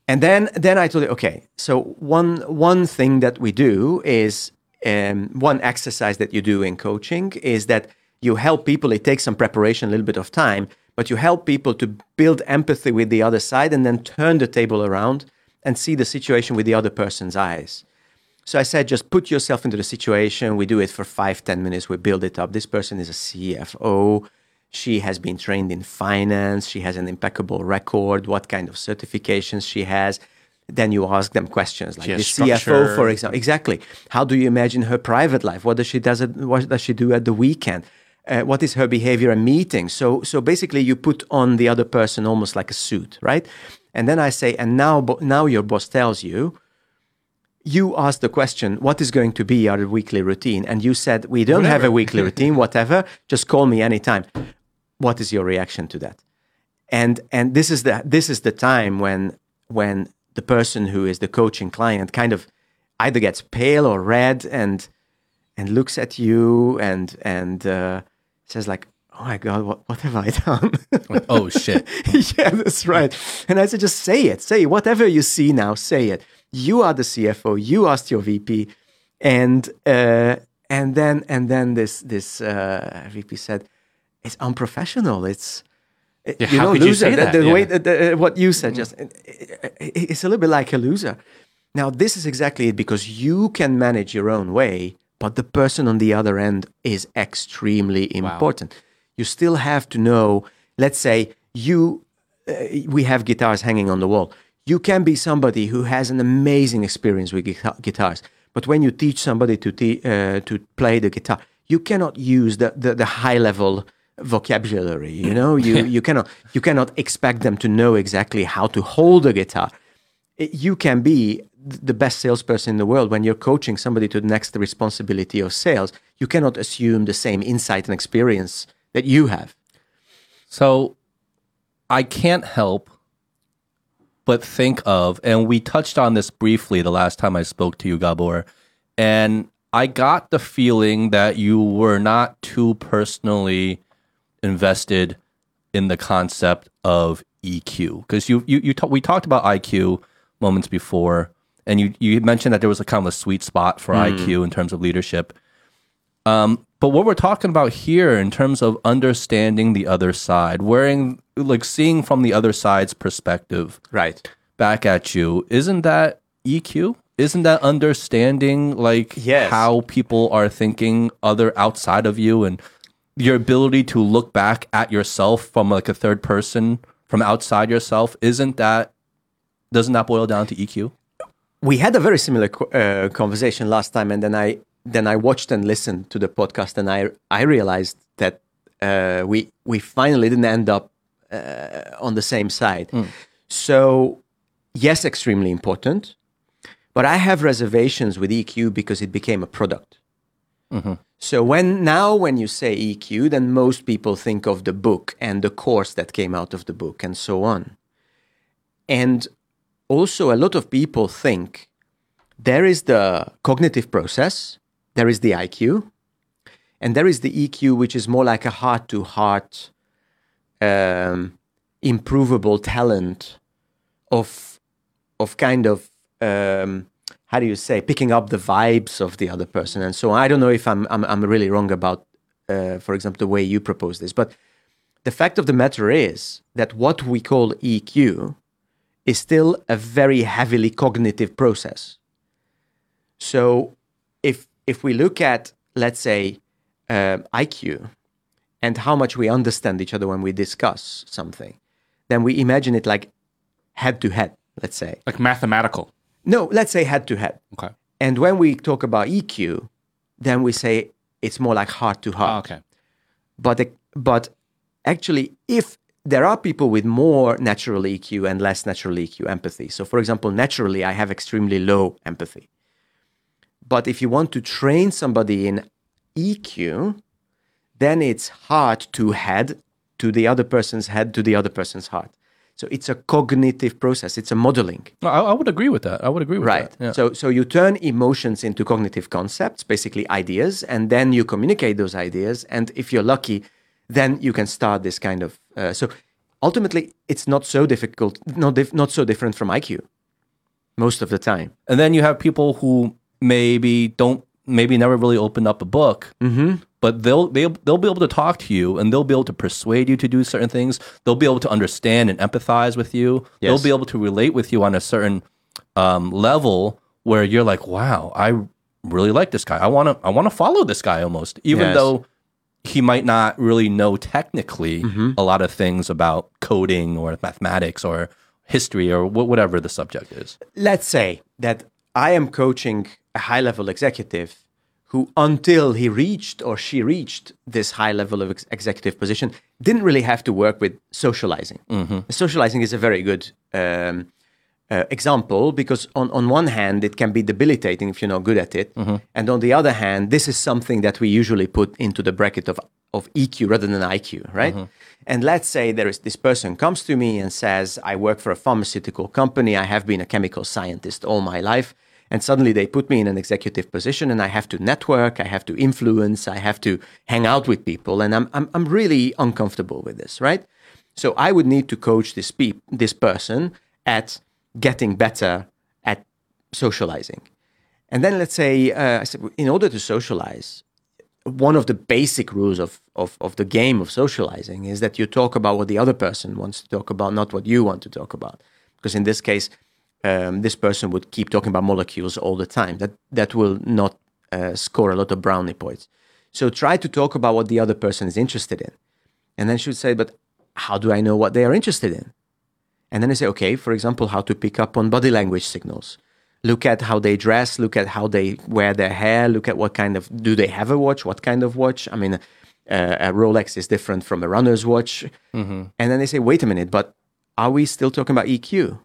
And then, then I told him, okay, so one, one thing that we do is um, one exercise that you do in coaching is that you help people, it takes some preparation, a little bit of time, but you help people to build empathy with the other side and then turn the table around and see the situation with the other person's eyes. So I said, just put yourself into the situation. We do it for five, ten minutes. We build it up. This person is a CFO. She has been trained in finance. She has an impeccable record. What kind of certifications she has? Then you ask them questions like the has CFO, for example. Exactly. How do you imagine her private life? What does she does? It, what does she do at the weekend? Uh, what is her behavior at meetings? So, so basically, you put on the other person almost like a suit, right? And then I say, and now, now your boss tells you, you asked the question, what is going to be our weekly routine? And you said, we don't have a weekly routine, whatever, just call me anytime. What is your reaction to that? And and this is the this is the time when when the person who is the coaching client kind of either gets pale or red and and looks at you and and uh, says like, "Oh my God, what, what have I done?" oh shit! yeah, that's right. And I said, just say it. Say it. whatever you see now. Say it. You are the CFO. You asked your VP, and uh, and then and then this this uh, VP said, "It's unprofessional. It's." Yeah, you know, you loser. say the, that? the Yeah. way the, the, what you said, just it- it- it's a little bit like a loser. Now, this is exactly it because you can manage your own way, but the person on the other end is extremely important. You still have to know, let's say you, uh, we have guitars hanging on the wall. You can be somebody who has an amazing experience with guitar- guitars, but when you teach somebody to, te- uh, to play the guitar, you cannot use the, the, the high level vocabulary you know? You you cannot you cannot expect them to know exactly how to hold a guitar. You can be the best salesperson in the world. When you're coaching somebody to the next responsibility of sales you cannot assume the same insight and experience that you have. So I can't help but think of, and we touched on this briefly the last time I spoke to you, Gabor, and I got the feeling that you were not too personally invested in the concept of EQ because you you, you ta- we talked about IQ moments before, and you you mentioned that there was a kind of a sweet spot for IQ mm. in terms of leadership. Um, but what we're talking about here in terms of understanding the other side, wearing like seeing from the other side's perspective right back at you, isn't that EQ? Isn't that understanding like Yes. how people are thinking other outside of you and your ability to look back at yourself from like a third person from outside yourself, isn't that doesn't that boil down to EQ? we had a very similar uh, conversation last time, and then I then I watched and listened to the podcast, and I I realized that uh, we we finally didn't end up uh, on the same side. So yes, extremely important, but I have reservations with EQ because it became a product. So when now when you say EQ, then most people think of the book and the course that came out of the book and so on. And also a lot of people think there is the cognitive process, there is the IQ, and there is the EQ, which is more like a heart to heart, improvable talent of of kind of um, how do you say picking up the vibes of the other person and so. I don't know if I'm I'm, I'm really wrong about, uh, for example, the way you propose this, but the fact of the matter is that what we call EQ is still a very heavily cognitive process. So if if we look at let's say uh, IQ and how much we understand each other when we discuss something, then we imagine it like head to head. Let's say Like mathematical. no, let's say head to head. Okay. And when we talk about EQ, then we say it's more like heart to heart. okay. But but actually, if there are people with more natural EQ and less natural EQ empathy. So, for example, naturally, I have extremely low empathy. But if you want to train somebody in EQ, then it's heart to head to the other person's head to the other person's heart. So it's a cognitive process. It's a modeling. I, I would agree with that. I would agree with Right. that. Yeah. So so you turn emotions into cognitive concepts, basically ideas, and then you communicate those ideas. And if you're lucky, then you can start this kind of. Uh, so ultimately, it's not so difficult, not dif- not so different from IQ. Most of the time. And then you have people who maybe don't, maybe never really opened up a book, Mm-hmm. but they'll they'll they'll be able to talk to you and they'll be able to persuade you to do certain things. They'll be able to understand and empathize with you. Yes. They'll be able to relate with you on a certain um, level where you're like, wow, I really like this guy. I want to I want to follow this guy almost, even Yes. though he might not really know technically Mm-hmm. a lot of things about coding or mathematics or history or wh- whatever the subject is. Let's say that I am coaching a high level executive who, until he reached or she reached this high level of ex- executive position, didn't really have to work with socializing. Socializing is a very good um, uh, example because, on, on one hand, it can be debilitating if you're not good at it. And on the other hand, this is something that we usually put into the bracket of, of EQ rather than IQ, right? And let's say there is this person comes to me and says, I work for a pharmaceutical company, I have been a chemical scientist all my life. And suddenly they put me in an executive position and I have to network, I have to influence, I have to hang out with people. And I'm, I'm, I'm really uncomfortable with this, right? So I would need to coach this, peop- this person at getting better at socializing. And then let's say, uh, I said, in order to socialize, one of the basic rules of, of, of the game of socializing is that you talk about what the other person wants to talk about, not what you want to talk about. Because in this case, um, this person would keep talking about molecules all the time. That that will not uh, score a lot of brownie points. So try to talk about what the other person is interested in, and then she would say, "But how do I know what they are interested in?" And then I say, "Okay, for example, how to pick up on body language signals." Look at how they dress. Look at how they wear their hair. Look at what kind of do they have a watch? What kind of watch? I mean, uh, a Rolex is different from a runner's watch. And then they say, wait a minute, but are we still talking about EQ?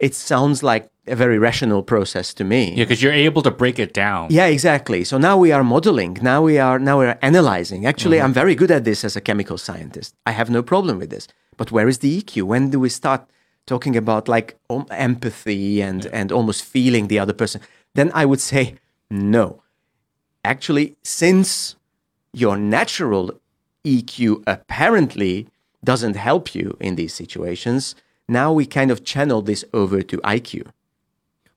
It sounds like a very rational process to me. Yeah, because you're able to break it down. Yeah, exactly. So now we are modeling. Now we are now we are analyzing. Actually, I'm very good at this as a chemical scientist. I have no problem with this. But where is the EQ? When do we start talking about like um, empathy and and almost feeling the other person? Then I would say no. Actually, since your natural EQ apparently doesn't help you in these situations, now we kind of channel this over to IQ.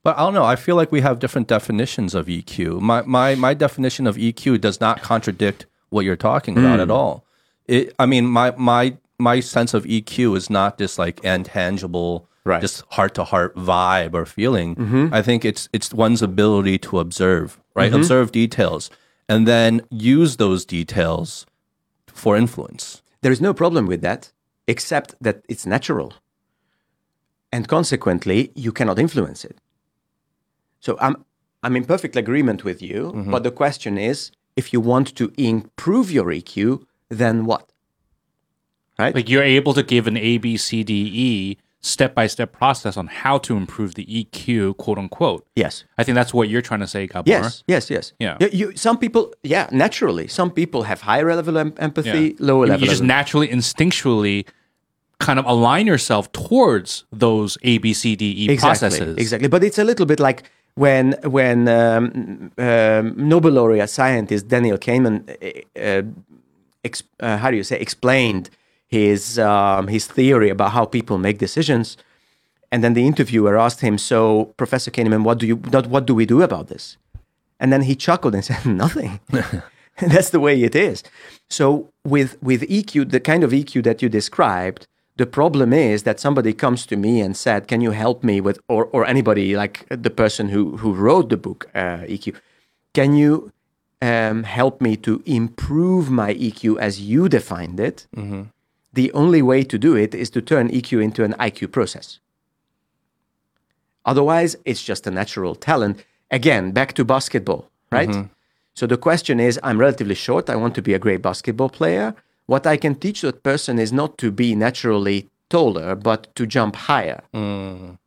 But I don't know. I feel like we have different definitions of EQ. My my my definition of EQ does not contradict what you're talking about hmm. at all. It, I mean, my my my sense of EQ is not this like intangible, Right. just heart to heart vibe or feeling. Mm-hmm. I think it's it's one's ability to observe, right? Mm-hmm. Observe details and then use those details for influence. There is no problem with that, except that it's natural. And consequently, you cannot influence it. So I'm, I'm in perfect agreement with you. Mm-hmm. But the question is if you want to improve your EQ, then what? Right? Like you're able to give an A, B, C, D, E step by step process on how to improve the EQ, quote unquote. yes. I think that's what you're trying to say, Gabor. Yes, yes, yes. Yeah. You, you- some people, yeah, naturally, some people have higher level em- empathy, Yeah. lower You- level. You just em- naturally, instinctually kind of align yourself towards those A, B, C, D, E exactly, processes. Exactly. But it's a little bit like when when um, um, Nobel laureate scientist Daniel Kahneman, uh, uh, ex- uh, how do you say, explained his um, his theory about how people make decisions. And then the interviewer asked him, "So, Professor Kahneman, what do you what do we do about this?" And then he chuckled and said, "Nothing." That's the way it is. So with with EQ, the kind of EQ that you described, the problem is that somebody comes to me and said, "Can you help me with?" Or or anybody like the person who who wrote the book uh, EQ, can you um, help me to improve my EQ as you defined it? The only way to do it is to turn EQ into an IQ process. Otherwise, it's just a natural talent. Again, back to basketball, right? So the question is I'm relatively short. I want to be a great basketball player. What I can teach that person is not to be naturally taller, but to jump higher. Mm.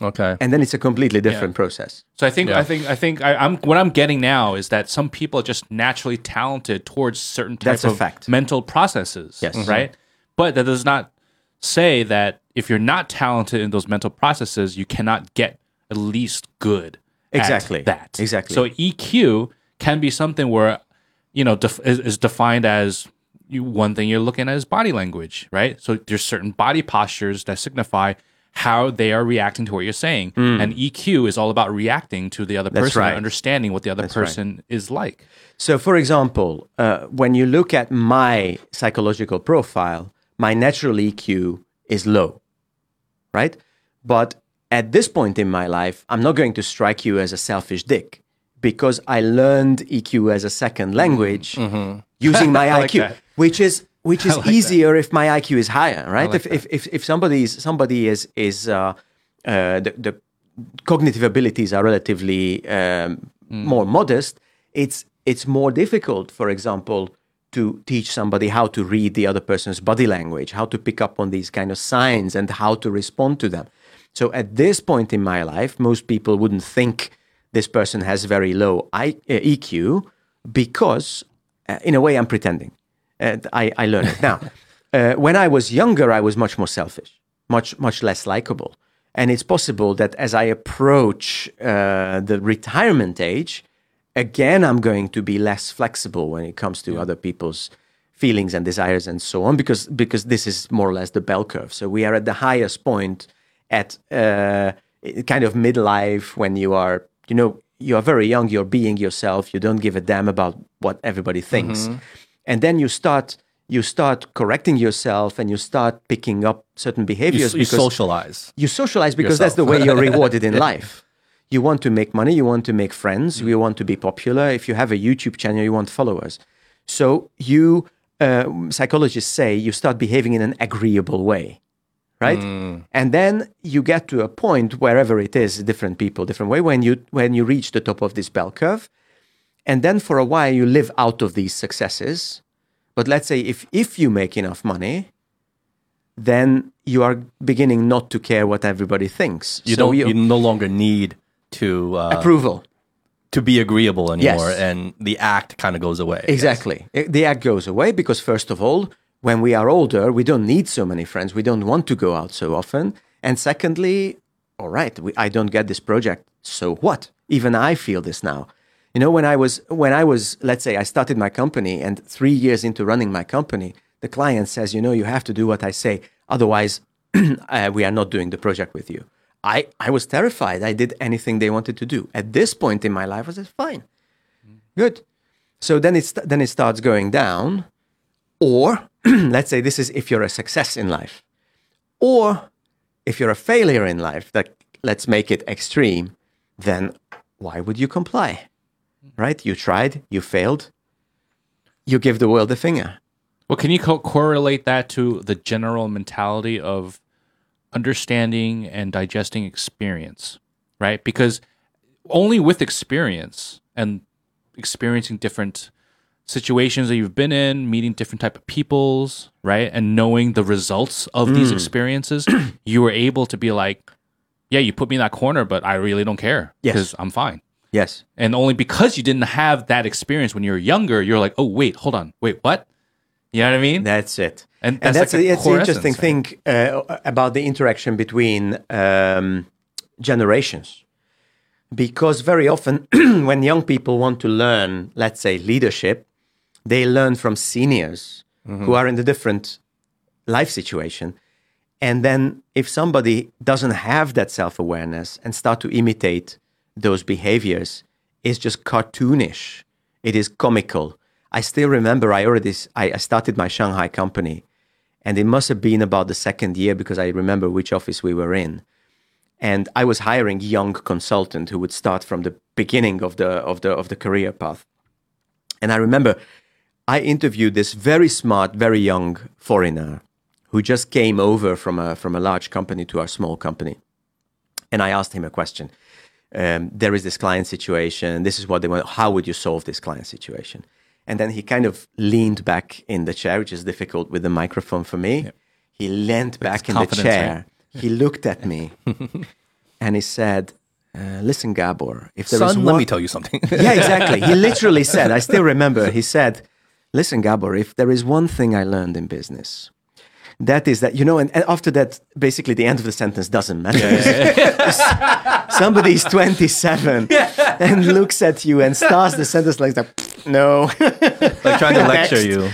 Okay. And then it's a completely different process. So I think Yeah. I think I think I, I'm what I'm getting now is that some people are just naturally talented towards certain types of fact. mental processes. Yes. Right. Mm-hmm. But that does not say that if you're not talented in those mental processes, you cannot get at least good. at Exactly. that. Exactly. So EQ can be something where you know def- is, is defined as you, one thing you're looking at is body language, right? So there's certain body postures that signify how they are reacting to what you're saying, and EQ is all about reacting to the other Hmm. That's person right. and understanding what the other That's right. person is like. So, for example, uh, when you look at my psychological profile, my natural EQ is low, right? But at this point in my life, I'm not going to strike you as a selfish dick because I learned EQ as a second language using my. Like IQ, that. which is which is like that. easier if my IQ is higher, right? like if, if if if somebody is somebody is is uh, uh, the, the cognitive abilities are relatively um, Mm. more modest, it's it's more difficult, for example, to teach somebody how to read the other person's body language, how to pick up on these kind of signs, and how to respond to them. So at this point in my life, most people wouldn't think this person has very low I, uh, EQ because, uh, in a way, I'm pretending. And I, I learned it. Now, uh, when I was younger, I was much more selfish, much, much less likable. And it's possible that as I approach uh, the retirement age, again, I'm going to be less flexible when it comes to other people's feelings and desires and so on, because because this is more or less the bell curve. So we are at the highest point at uh, kind of midlife when you are, you know, you are very young, you're being yourself, you don't give a damn about what everybody thinks. And then you start you start correcting yourself and you start picking up certain behaviors you because socialize. you socialize because that's the way you're rewarded in life. You want to make money, you want to make friends, you want to be popular. If you have a YouTube channel, you want followers. So you, uh, psychologists say, you start behaving in an agreeable way, right? And then you get to a point wherever it is, different people, different way. When you when you reach the top of this bell curve, and then for a while you live out of these successes. But let's say if if you make enough money, then you are beginning not to care what everybody thinks. You So don't. You, no longer need to uh, approval. to be agreeable anymore, Yes. and the act kind of goes away. Exactly. The act goes away because, first of all, when we are older, we don't need so many friends. We don't want to go out so often. And secondly, all right, we, I don't get this project. So what? Even I feel this now. You know, when I was when I was, let's say, I started my company, and three years into running my company, the client says, you know, you have to do what I say, otherwise, uh, we are not doing the project with you. I I was terrified. I did anything they wanted to do. At this point in my life, I said, fine, good. So then it's then it starts going down, or let's say this is if you're a success in life, or if you're a failure in life. That let's make it extreme. Then why would you comply? Right? You tried, you failed. You give the world a finger. Well, can you co- correlate that to the general mentality of understanding and digesting experience, right? Because only with experience and experiencing different situations that you've been in, meeting different type of peoples, right, and knowing the results of these Mm. experiences, you were able to be like, yeah, you put me in that corner, but I really don't care Yes. because I'm fine. Yes. And only because you didn't have that experience when you were younger, you're like, oh wait, hold on, wait, what? You know what I mean? That's it. And And, that's that's, like a it's the core interesting thing uh, about the interaction between um, generations. Because very often, when young people want to learn, let's say, leadership, they learn from seniors who mm-hmm. are in a different life situation. And then, if somebody doesn't have that self awareness and start to imitate those behaviors, it's just cartoonish. It is comical. I still remember I already I, I started my Shanghai company, and it must have been about the second year because I remember which office we were in. And I was hiring young consultant who would start from the beginning of the of the of the career path. And I remember I interviewed this very smart, very young foreigner who just came over from a from a large company to our small company. And I asked him a question. Um, there is this client situation. This is what they want. How would you solve this client situation? And then he kind of leaned back in the chair, which is difficult with the microphone for me. He leaned back in the chair. He looked at me and he said, uh, "Listen, Gabor, if there is Son, one, let me tell you something. yeah, exactly. He literally said, I still remember, he said, Listen, Gabor, if there is one thing I learned in business, that is that, you know, and, and after that, basically the end of the sentence doesn't matter. Somebody's 27 and looks at you and starts the sentence like that. No. like trying to lecture you.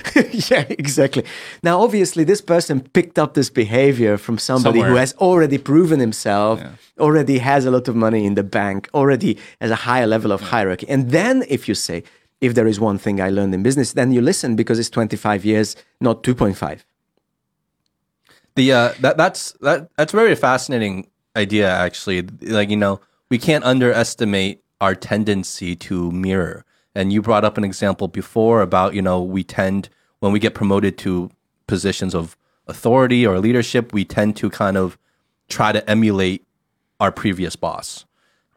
yeah, exactly. Now, obviously, this person picked up this behavior from somebody who has already proven himself, already has a lot of money in the bank, already has a higher level of hierarchy. And then, if you say, if there is one thing I learned in business, then you listen because it's 25 years, not 2.5. The uh, that that's that that's a very fascinating idea actually. Like you know, we can't underestimate our tendency to mirror. And you brought up an example before about you know we tend when we get promoted to positions of authority or leadership, we tend to kind of try to emulate our previous boss.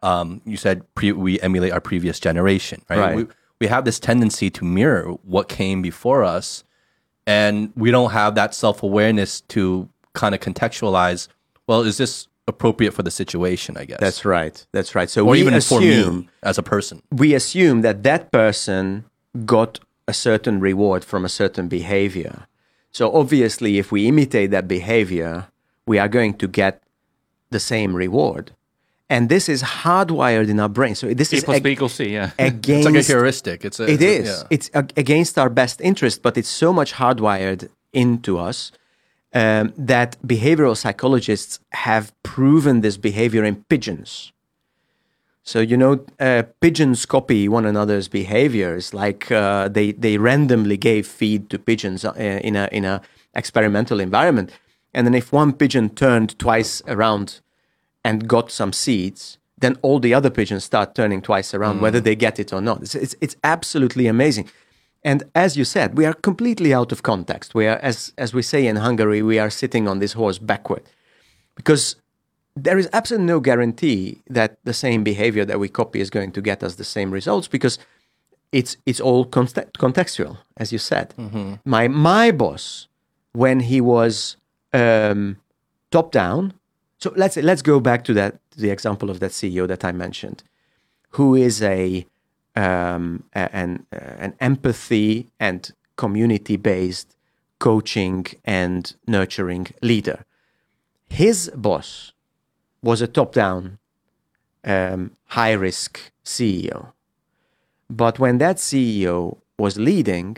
Um, you said pre- we emulate our previous generation, right? Right. We, we have this tendency to mirror what came before us and we don't have that self-awareness to kind of contextualize well is this appropriate for the situation i guess That's right. That's right. So or we even for me assume, as a person we assume that that person got a certain reward from a certain behavior. So obviously, if we imitate that behavior, we are going to get the same reward. And this is hardwired in our brain. So this A is plus ag- B equals C, yeah. it's against like a heuristic it's a, it it's a- yeah. It's ag- against our best interest, but it's so much hardwired into us um, that behavioral psychologists have proven this behavior in pigeons. So you know, uh, pigeons copy one another's behaviors. Like uh, they they randomly gave feed to pigeons uh, in a in a experimental environment, and then if one pigeon turned twice around and got some seeds, then all the other pigeons start turning twice around, whether they get it or not. It's, it's it's absolutely amazing. And as you said, we are completely out of context. We are, as as we say in Hungary, we are sitting on this horse backward, because there is absolutely no guarantee that the same behavior that we copy is going to get us the same results because it's it's all context, contextual, as you said. My my boss, when he was um, top down, so let's let's go back to that the example of that CEO that I mentioned, who is a um, an an empathy and community based coaching and nurturing leader. His boss was a top down, um, high risk CEO. But when that CEO was leading,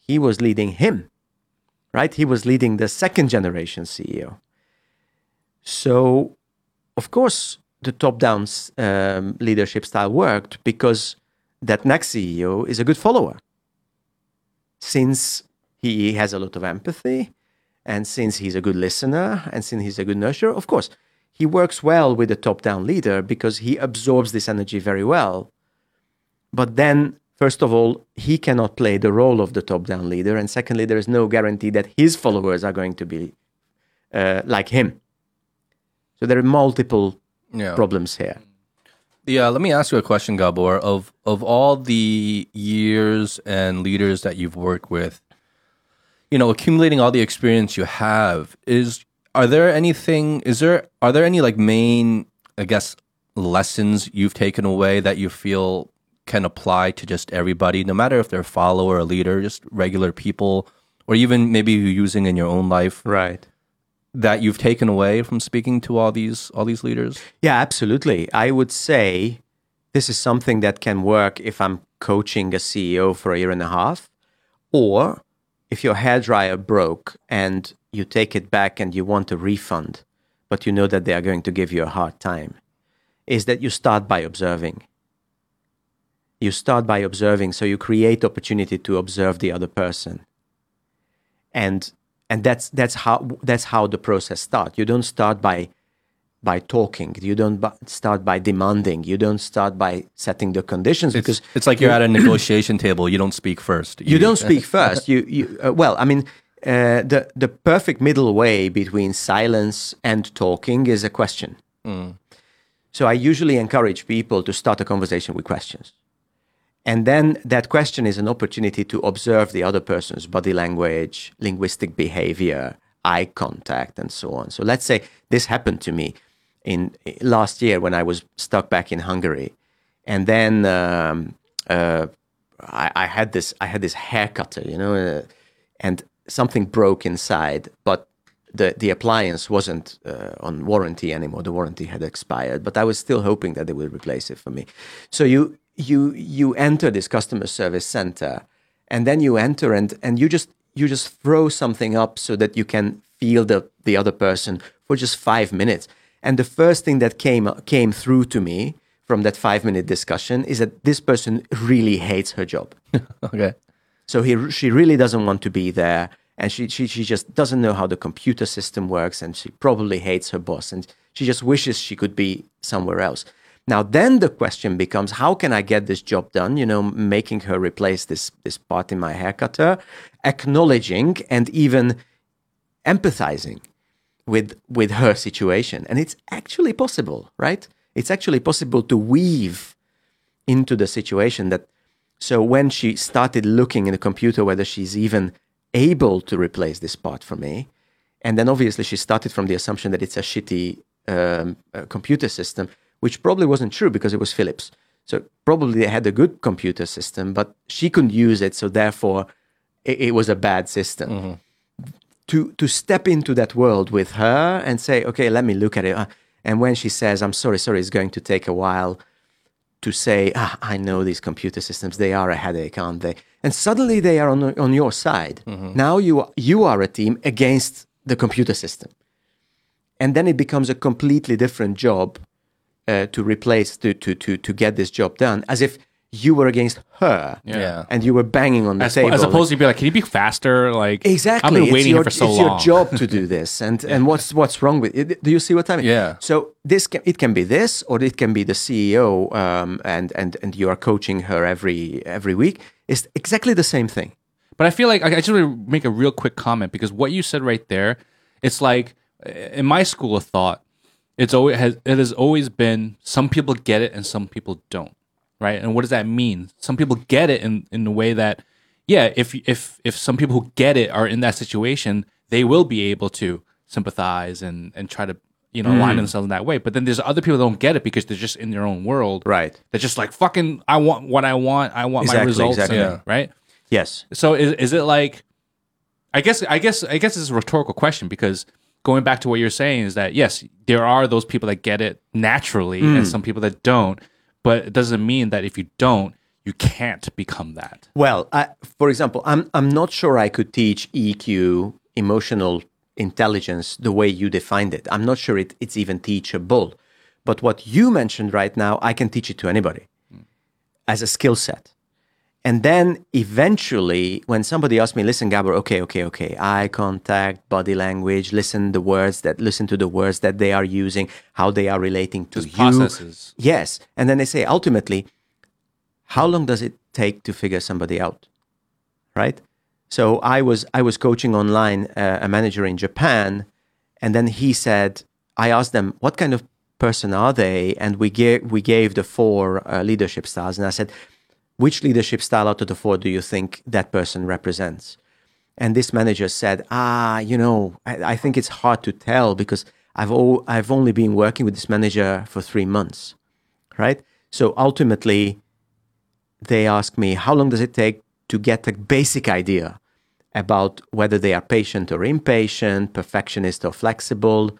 he was leading him, right? He was leading the second generation CEO. So, of course, the top down um, leadership style worked because that next CEO is a good follower. Since he has a lot of empathy, and since he's a good listener, and since he's a good nurturer, of course, he works well with the top down leader because he absorbs this energy very well. But then, first of all, he cannot play the role of the top down leader. And secondly, there is no guarantee that his followers are going to be uh, like him. So there are multiple Yeah. problems here. Yeah, let me ask you a question, Gabor. Of of all the years and leaders that you've worked with, you know, accumulating all the experience you have, is are there anything is there are there any like main I guess lessons you've taken away that you feel can apply to just everybody, no matter if they're a follower, a leader, just regular people, or even maybe you're using in your own life Right. That you've taken away from speaking to all these all these leaders? Yeah, absolutely. I would say this is something that can work if I'm coaching a CEO for a year and a half, or if your hairdryer broke and you take it back and you want a refund, but you know that they are going to give you a hard time, is that you start by observing. You start by observing, so you create opportunity to observe the other person and and that's that's how that's how the process starts. You don't start by by talking. You don't start by demanding. You don't start by setting the conditions It's, because it's like you're at a negotiation table. You don't speak first. you don't speak first. You you uh, well, I mean. Uh, the the perfect middle way between silence and talking is a question. So I usually encourage people to start a conversation with questions. And then that question is an opportunity to observe the other person's body language, linguistic behavior, eye contact, and so on. So let's say this happened to me in last year when I was stuck back in Hungary, and then um, uh, I, I had this I had this hair cutter, you know, uh, and something broke inside, but the the appliance wasn't uh, on warranty anymore. The warranty had expired, but I was still hoping that they would replace it for me. So you you you enter this customer service center, and then you enter and and you just you just throw something up so that you can feel the the other person for just five minutes. And the first thing that came came through to me from that five minute discussion is that this person really hates her job. Okay. So he, she really doesn't want to be there. And she, she, she just doesn't know how the computer system works. And she probably hates her boss. And she just wishes she could be somewhere else. Now, then the question becomes how can I get this job done? You know, making her replace this, this part in my hair cutter, acknowledging and even empathizing with with her situation and it's actually possible right it's actually possible to weave into the situation that so when she started looking in the computer whether she's even able to replace this part for me and then obviously she started from the assumption that it's a shitty um, uh, computer system which probably wasn't true because it was philips so probably they had a good computer system but she couldn't use it so therefore it, it was a bad system to to step into that world with her and say, okay, let me look at it. Uh, And when she says, "I'm sorry, sorry," it's going to take a while to say, ah, "I know these computer systems; they are a headache, aren't they?" And suddenly they are on on your side. Now you are, you are a team against the computer system, and then it becomes a completely different job uh, to replace to, to to to get this job done, as if you were against her, Yeah. and you were banging on the As, table. as opposed to be like, can you be faster? Like Exactly. I've been It's waiting your, here for so it's long. your job to do this, and and what's what's wrong with it? Do you see what I mean? Yeah. So this can, it can be this, or it can be the CEO, um, and and and you are coaching her every every week. It's exactly the same thing. But I feel like I I just want to make a real quick comment because what you said right there, it's like in my school of thought, it's always has it has always been some people get it and some people don't, right? And what does that mean? Some people get it in in the way that, yeah, if if if some people who get it are in that situation, they will be able to sympathize and and try to you know align mm. themselves in that way. But then there's other people that don't get it because they're just in their own world, Right. They're just like fucking. I want what I want. I want my results, exactly. Yeah. right? Yes. So is is it like? I guess I guess I guess it's a rhetorical question because going back to what you're saying is that yes, there are those people that get it naturally and mm. some people that don't, but it doesn't mean that if you don't, you can't become that. Well, I, for example, I'm I'm not sure I could teach EQ, emotional intelligence, the way you defined it. I'm not sure it, it's even teachable. But what you mentioned right now, I can teach it to anybody mm. as a skill set. And then eventually, when somebody asks me, listen, Gabor, okay, okay, okay, eye contact, body language, listen the words that listen to the words that they are using, how they are relating to Just you. processes. Yes. And then they say, ultimately, how long does it take to figure somebody out? Right? So I was I was coaching online uh, a manager in Japan, and then he said, I asked them, what kind of person are they? And we gave we gave the four uh, leadership styles, and I said, which leadership style out of the four do you think that person represents? And this manager said, ah, you know, I, I think it's hard to tell because I've I've only been working with this manager for three months, right? So ultimately, they ask me, how long does it take to get a basic idea about whether they are patient or impatient, perfectionist or flexible?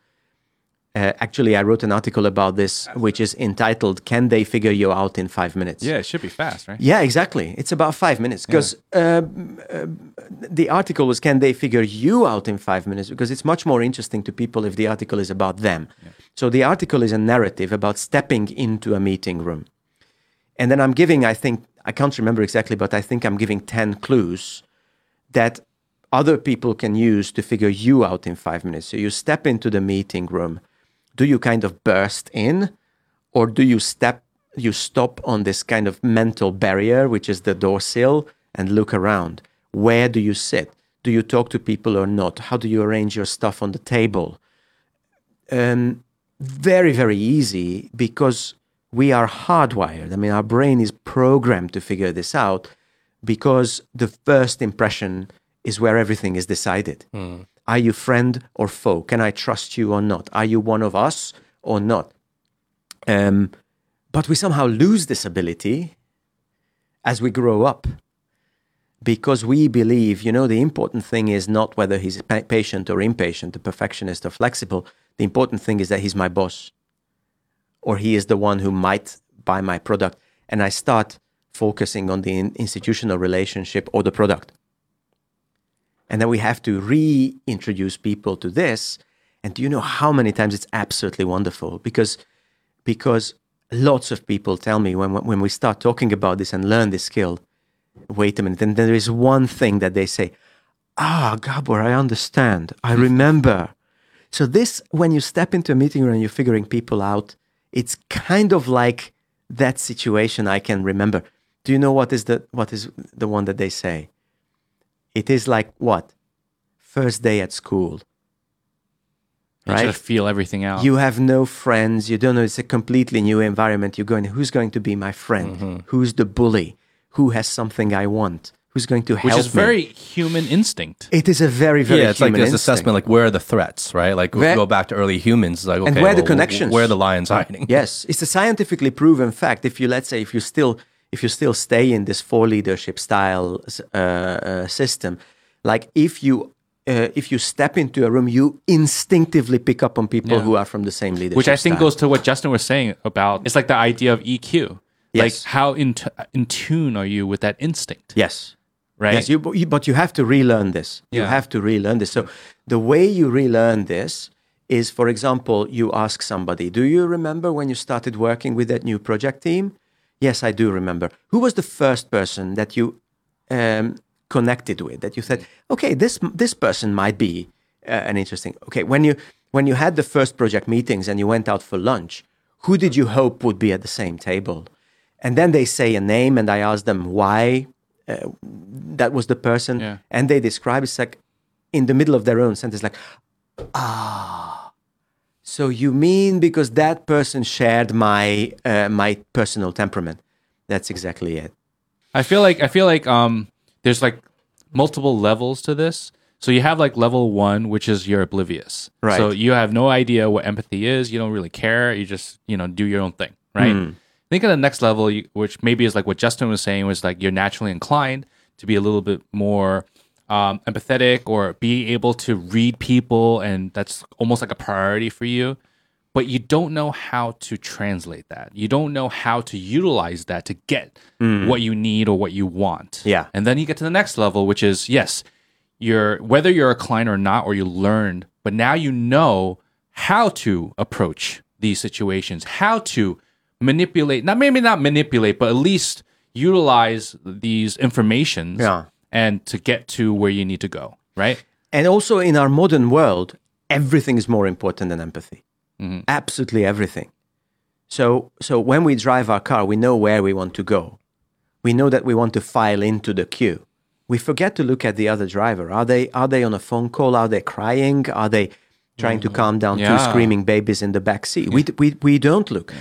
Uh, actually, I wrote an article about this, which is entitled "Can They Figure You Out in Five Minutes?" Yeah, it should be fast, right? Yeah, exactly. It's about five minutes because um, uh, the article was "Can they figure you out in five minutes?" Because it's much more interesting to people if the article is about them. So the article is a narrative about stepping into a meeting room, and then I'm giving, I think, I can't remember exactly, but I think I'm giving ten clues that other people can use to figure you out in five minutes. So you step into the meeting room. Do you kind of burst in, or do you step you stop on this kind of mental barrier which is the door sill and look around? Where do you sit? Do you talk to people or not? How do you arrange your stuff on the table? Um, very very easy because we are hardwired. I mean our brain is programmed to figure this out because the first impression is where everything is decided are you friend or foe can i trust you or not are you one of us or not um, but we somehow lose this ability as we grow up because we believe, you know, the important thing is not whether he's pa- patient or impatient, a perfectionist or flexible. The important thing is that he's my boss or he is the one who might buy my product. And I start focusing on the in- institutional relationship or the product. And then we have to reintroduce people to this. And do you know how many times it's absolutely wonderful? Because because lots of people tell me when when we start talking about this and learn this skill, wait a minute, and there is one thing that they say, ah, Gabor, I understand, I remember. So this, when you step into a meeting room and you're figuring people out, it's kind of like that situation I can remember. Do you know what is the what is the one that they say? It is like what? First day at school. You try Right? to feel everything out. You have no friends. You don't know. It's a completely new environment. You're going, who's going to be my friend? Mm-hmm. Who's the bully? Who has something I want? Who's going to which help Which is me? very human instinct. It is a very, very yeah, it's like this instinct. assessment, like where are the threats, right? Like we Where- go back to early humans, like okay, And where the well, connections? where are the lions hiding? Yes, it's a scientifically proven fact. If you let's say if you still if you still stay in this four leadership style uh, uh, system, like if you uh, if you step into a room, you instinctively pick up on people Yeah. who are from the same leadership. which I think style. goes to what Justin was saying about it's like the idea of EQ. Yes. Like how in t- in tune are you with that instinct, yes. right? Yes, you, you- but you have to relearn this. You have to relearn this. So the way you relearn this is, for example, you ask somebody, Do you remember when you started working with that new project team? Yes, I do remember. Who was the first person that you um, connected with that you said, okay, this this person might be uh, an interesting. Okay, when you when you had the first project meetings and you went out for lunch, who did you hope would be at the same table? And then they say a name, and I ask them why uh, that was the person, Yeah. and they describe it's like in the middle of their own sentence, like, ah. So you mean because that person shared my uh, my personal temperament? That's exactly it. I feel like I feel like um there's like multiple levels to this. So you have like level one, which is you're oblivious. Right. So you have no idea what empathy is. You don't really care. You just you know do your own thing, right? I think of the next level, which maybe is like what Justin was saying, was like you're naturally inclined to be a little bit more um, empathetic or be able to read people, and that's almost like a priority for you. But you don't know how to translate that. You don't know how to utilize that to get what you need or what you want. Yeah. And then you get to the next level, which is yes, you're whether you're a client or not, or you learned, but now you know how to approach these situations, how to manipulate, not maybe not manipulate, but at least utilize these informations Yeah. And to get to where you need to go. Right? And also in our modern world, everything is more important than empathy. Absolutely everything. So, so when we drive our car, we know where we want to go. We know that we want to file into the queue. We forget to look at the other driver. Are they are they on a phone call? Are they crying? Are they trying to calm down two screaming babies in the back seat? We, we, we don't look.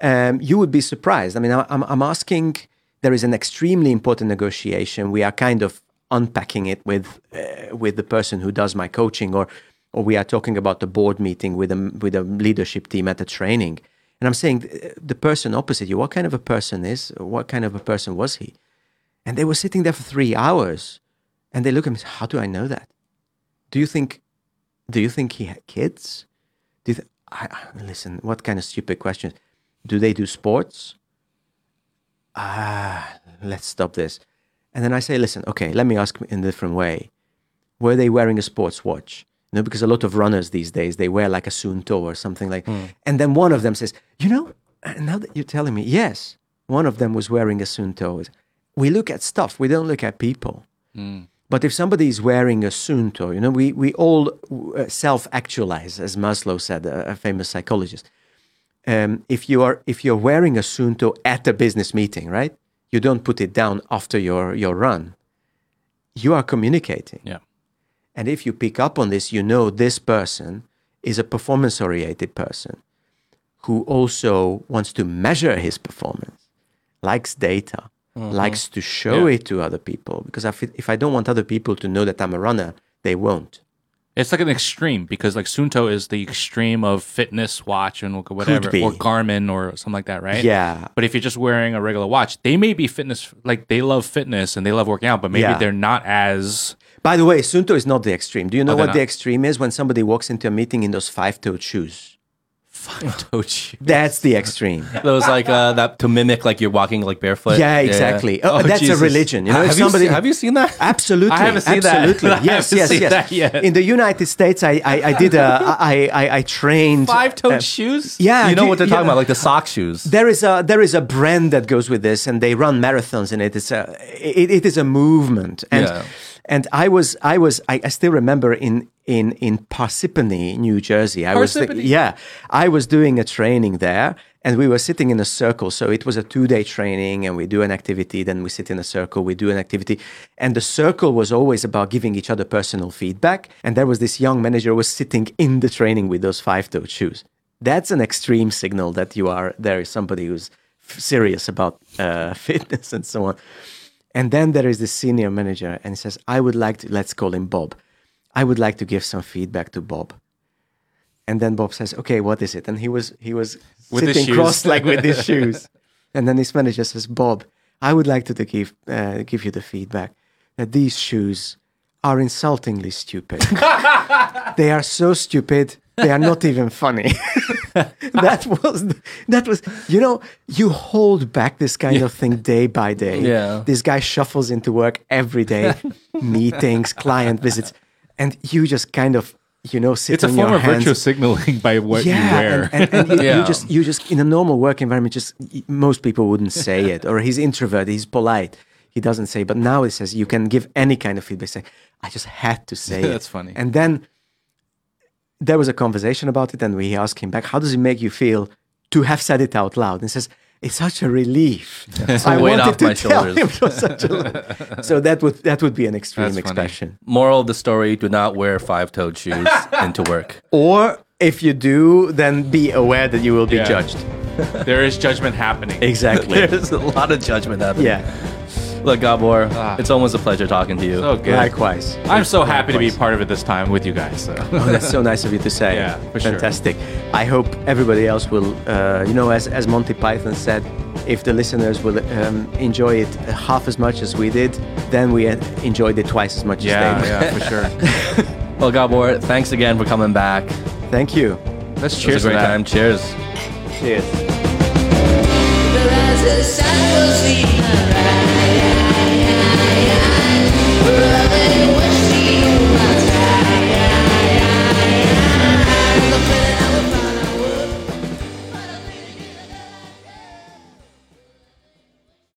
Um, you would be surprised. I mean, I'm, I'm asking, there is an extremely important negotiation. We are kind of unpacking it with, uh, with the person who does my coaching, or, or we are talking about the board meeting with a, with a leadership team at a training. And I'm saying, uh, the person opposite you, what kind of a person is, what kind of a person was he? And they were sitting there for three hours and they look at me, how do I know that? Do you think, do you think he had kids? Do you th- I, I- listen, what kind of stupid questions? Do they do sports? Ah, let's stop this. And then I say, listen, okay, let me ask in a different way. Were they wearing a sports watch? You know, because a lot of runners these days, they wear like a Suunto or something like And then one of them says, you know, now that you're telling me, yes, one of them was wearing a Suunto. We look at stuff, we don't look at people. But if somebody is wearing a Suunto, you know, we, we all uh, self actualize, as Maslow said, a, a famous psychologist. Um, if you are if you're wearing a Suunto at a business meeting, right? You don't put it down after your, your run. You are communicating. Yeah. And if you pick up on this, you know this person is a performance oriented person who also wants to measure his performance, likes data, likes to show Yeah. it to other people. Because if, if I don't want other people to know that I'm a runner, they won't. It's like an extreme because like Suunto is the extreme of fitness watch and whatever, be. or Garmin or something like that, right? Yeah. But if you're just wearing a regular watch, they may be fitness, like they love fitness and they love working out, but maybe Yeah. they're not as. By the way, Suunto is not the extreme. Do you know oh, they're what the extreme is? When somebody walks into a meeting in those five toed shoes. That's the extreme. Those like uh, that to mimic like you're walking like barefoot. Yeah, exactly. Oh, that's Jesus. a religion. You know, have, if you somebody seen, have you seen that? Absolutely, I haven't seen that. absolutely. I Yes, yes, yes. yet. In the United States, I, I, I did a, I, I, I trained Five toed uh, shoes? Yeah, you know do- what they're talking yeah. about, like the sock shoes. There is a there is a brand that goes with this, and they run marathons in it. It's a it, it is a movement, and Yeah. and I was I was I, I still remember in in in Parsippany, New Jersey. I was thi- yeah, I was doing a training there, and we were sitting in a circle. So it was a two day training, and we do an activity, then we sit in a circle, we do an activity, and the circle was always about giving each other personal feedback. And there was this young manager who was sitting in the training with those five toed shoes. That's an extreme signal that you are there is somebody who's f- serious about uh, fitness and so on. And then there is the senior manager, and he says, "I would like to let's call him Bob. I would like to give some feedback to Bob." And then Bob says, "Okay, what is it?" And he was he was With sitting crossed like with his shoes. And then his manager says, "Bob, I would like to, to give uh, give you the feedback that these shoes are insultingly stupid. they are so stupid. They are not even funny." that was that was you know you hold back this kind of thing day by day. Yeah. This guy shuffles into work every day, meetings, client visits, and you just kind of you know, sit It's a form your of hands. virtual signaling by what you wear. And, and, and you, Yeah. you just you just in a normal work environment, just most people wouldn't say it. Or he's introvert, he's polite, he doesn't say. But now he says you can give any kind of feedback. Say, I just had to say it. That's funny. And then there was a conversation about it, and we asked him back, "How does it make you feel to have said it out loud?" And he says. It's such a relief. I weight wanted off to my tell shoulders. him it was such a so that would that would be an extreme That's funny. expression. Moral of the story: Do not wear five-toed shoes into work. Or if you do, then be aware that you will be Yeah. judged. there is judgment happening. Exactly. There's a lot of judgment happening. yeah. Look, Gabor, Ah. it's almost a pleasure talking to you. So good. Likewise. I'm so happy to be Likewise. part of it this time with you guys. So. Oh, that's so nice of you to say. Yeah, for sure. Fantastic. I hope everybody else will, uh, you know, as, as Monty Python said, if the listeners will um, enjoy it half as much as we did, then we uh, enjoyed it twice as much yeah, as they did. yeah, for sure. Well, Gabor, thanks again for coming back. Thank you. Let's It cheers was a to great that. time. Cheers. Cheers. As the sun will see,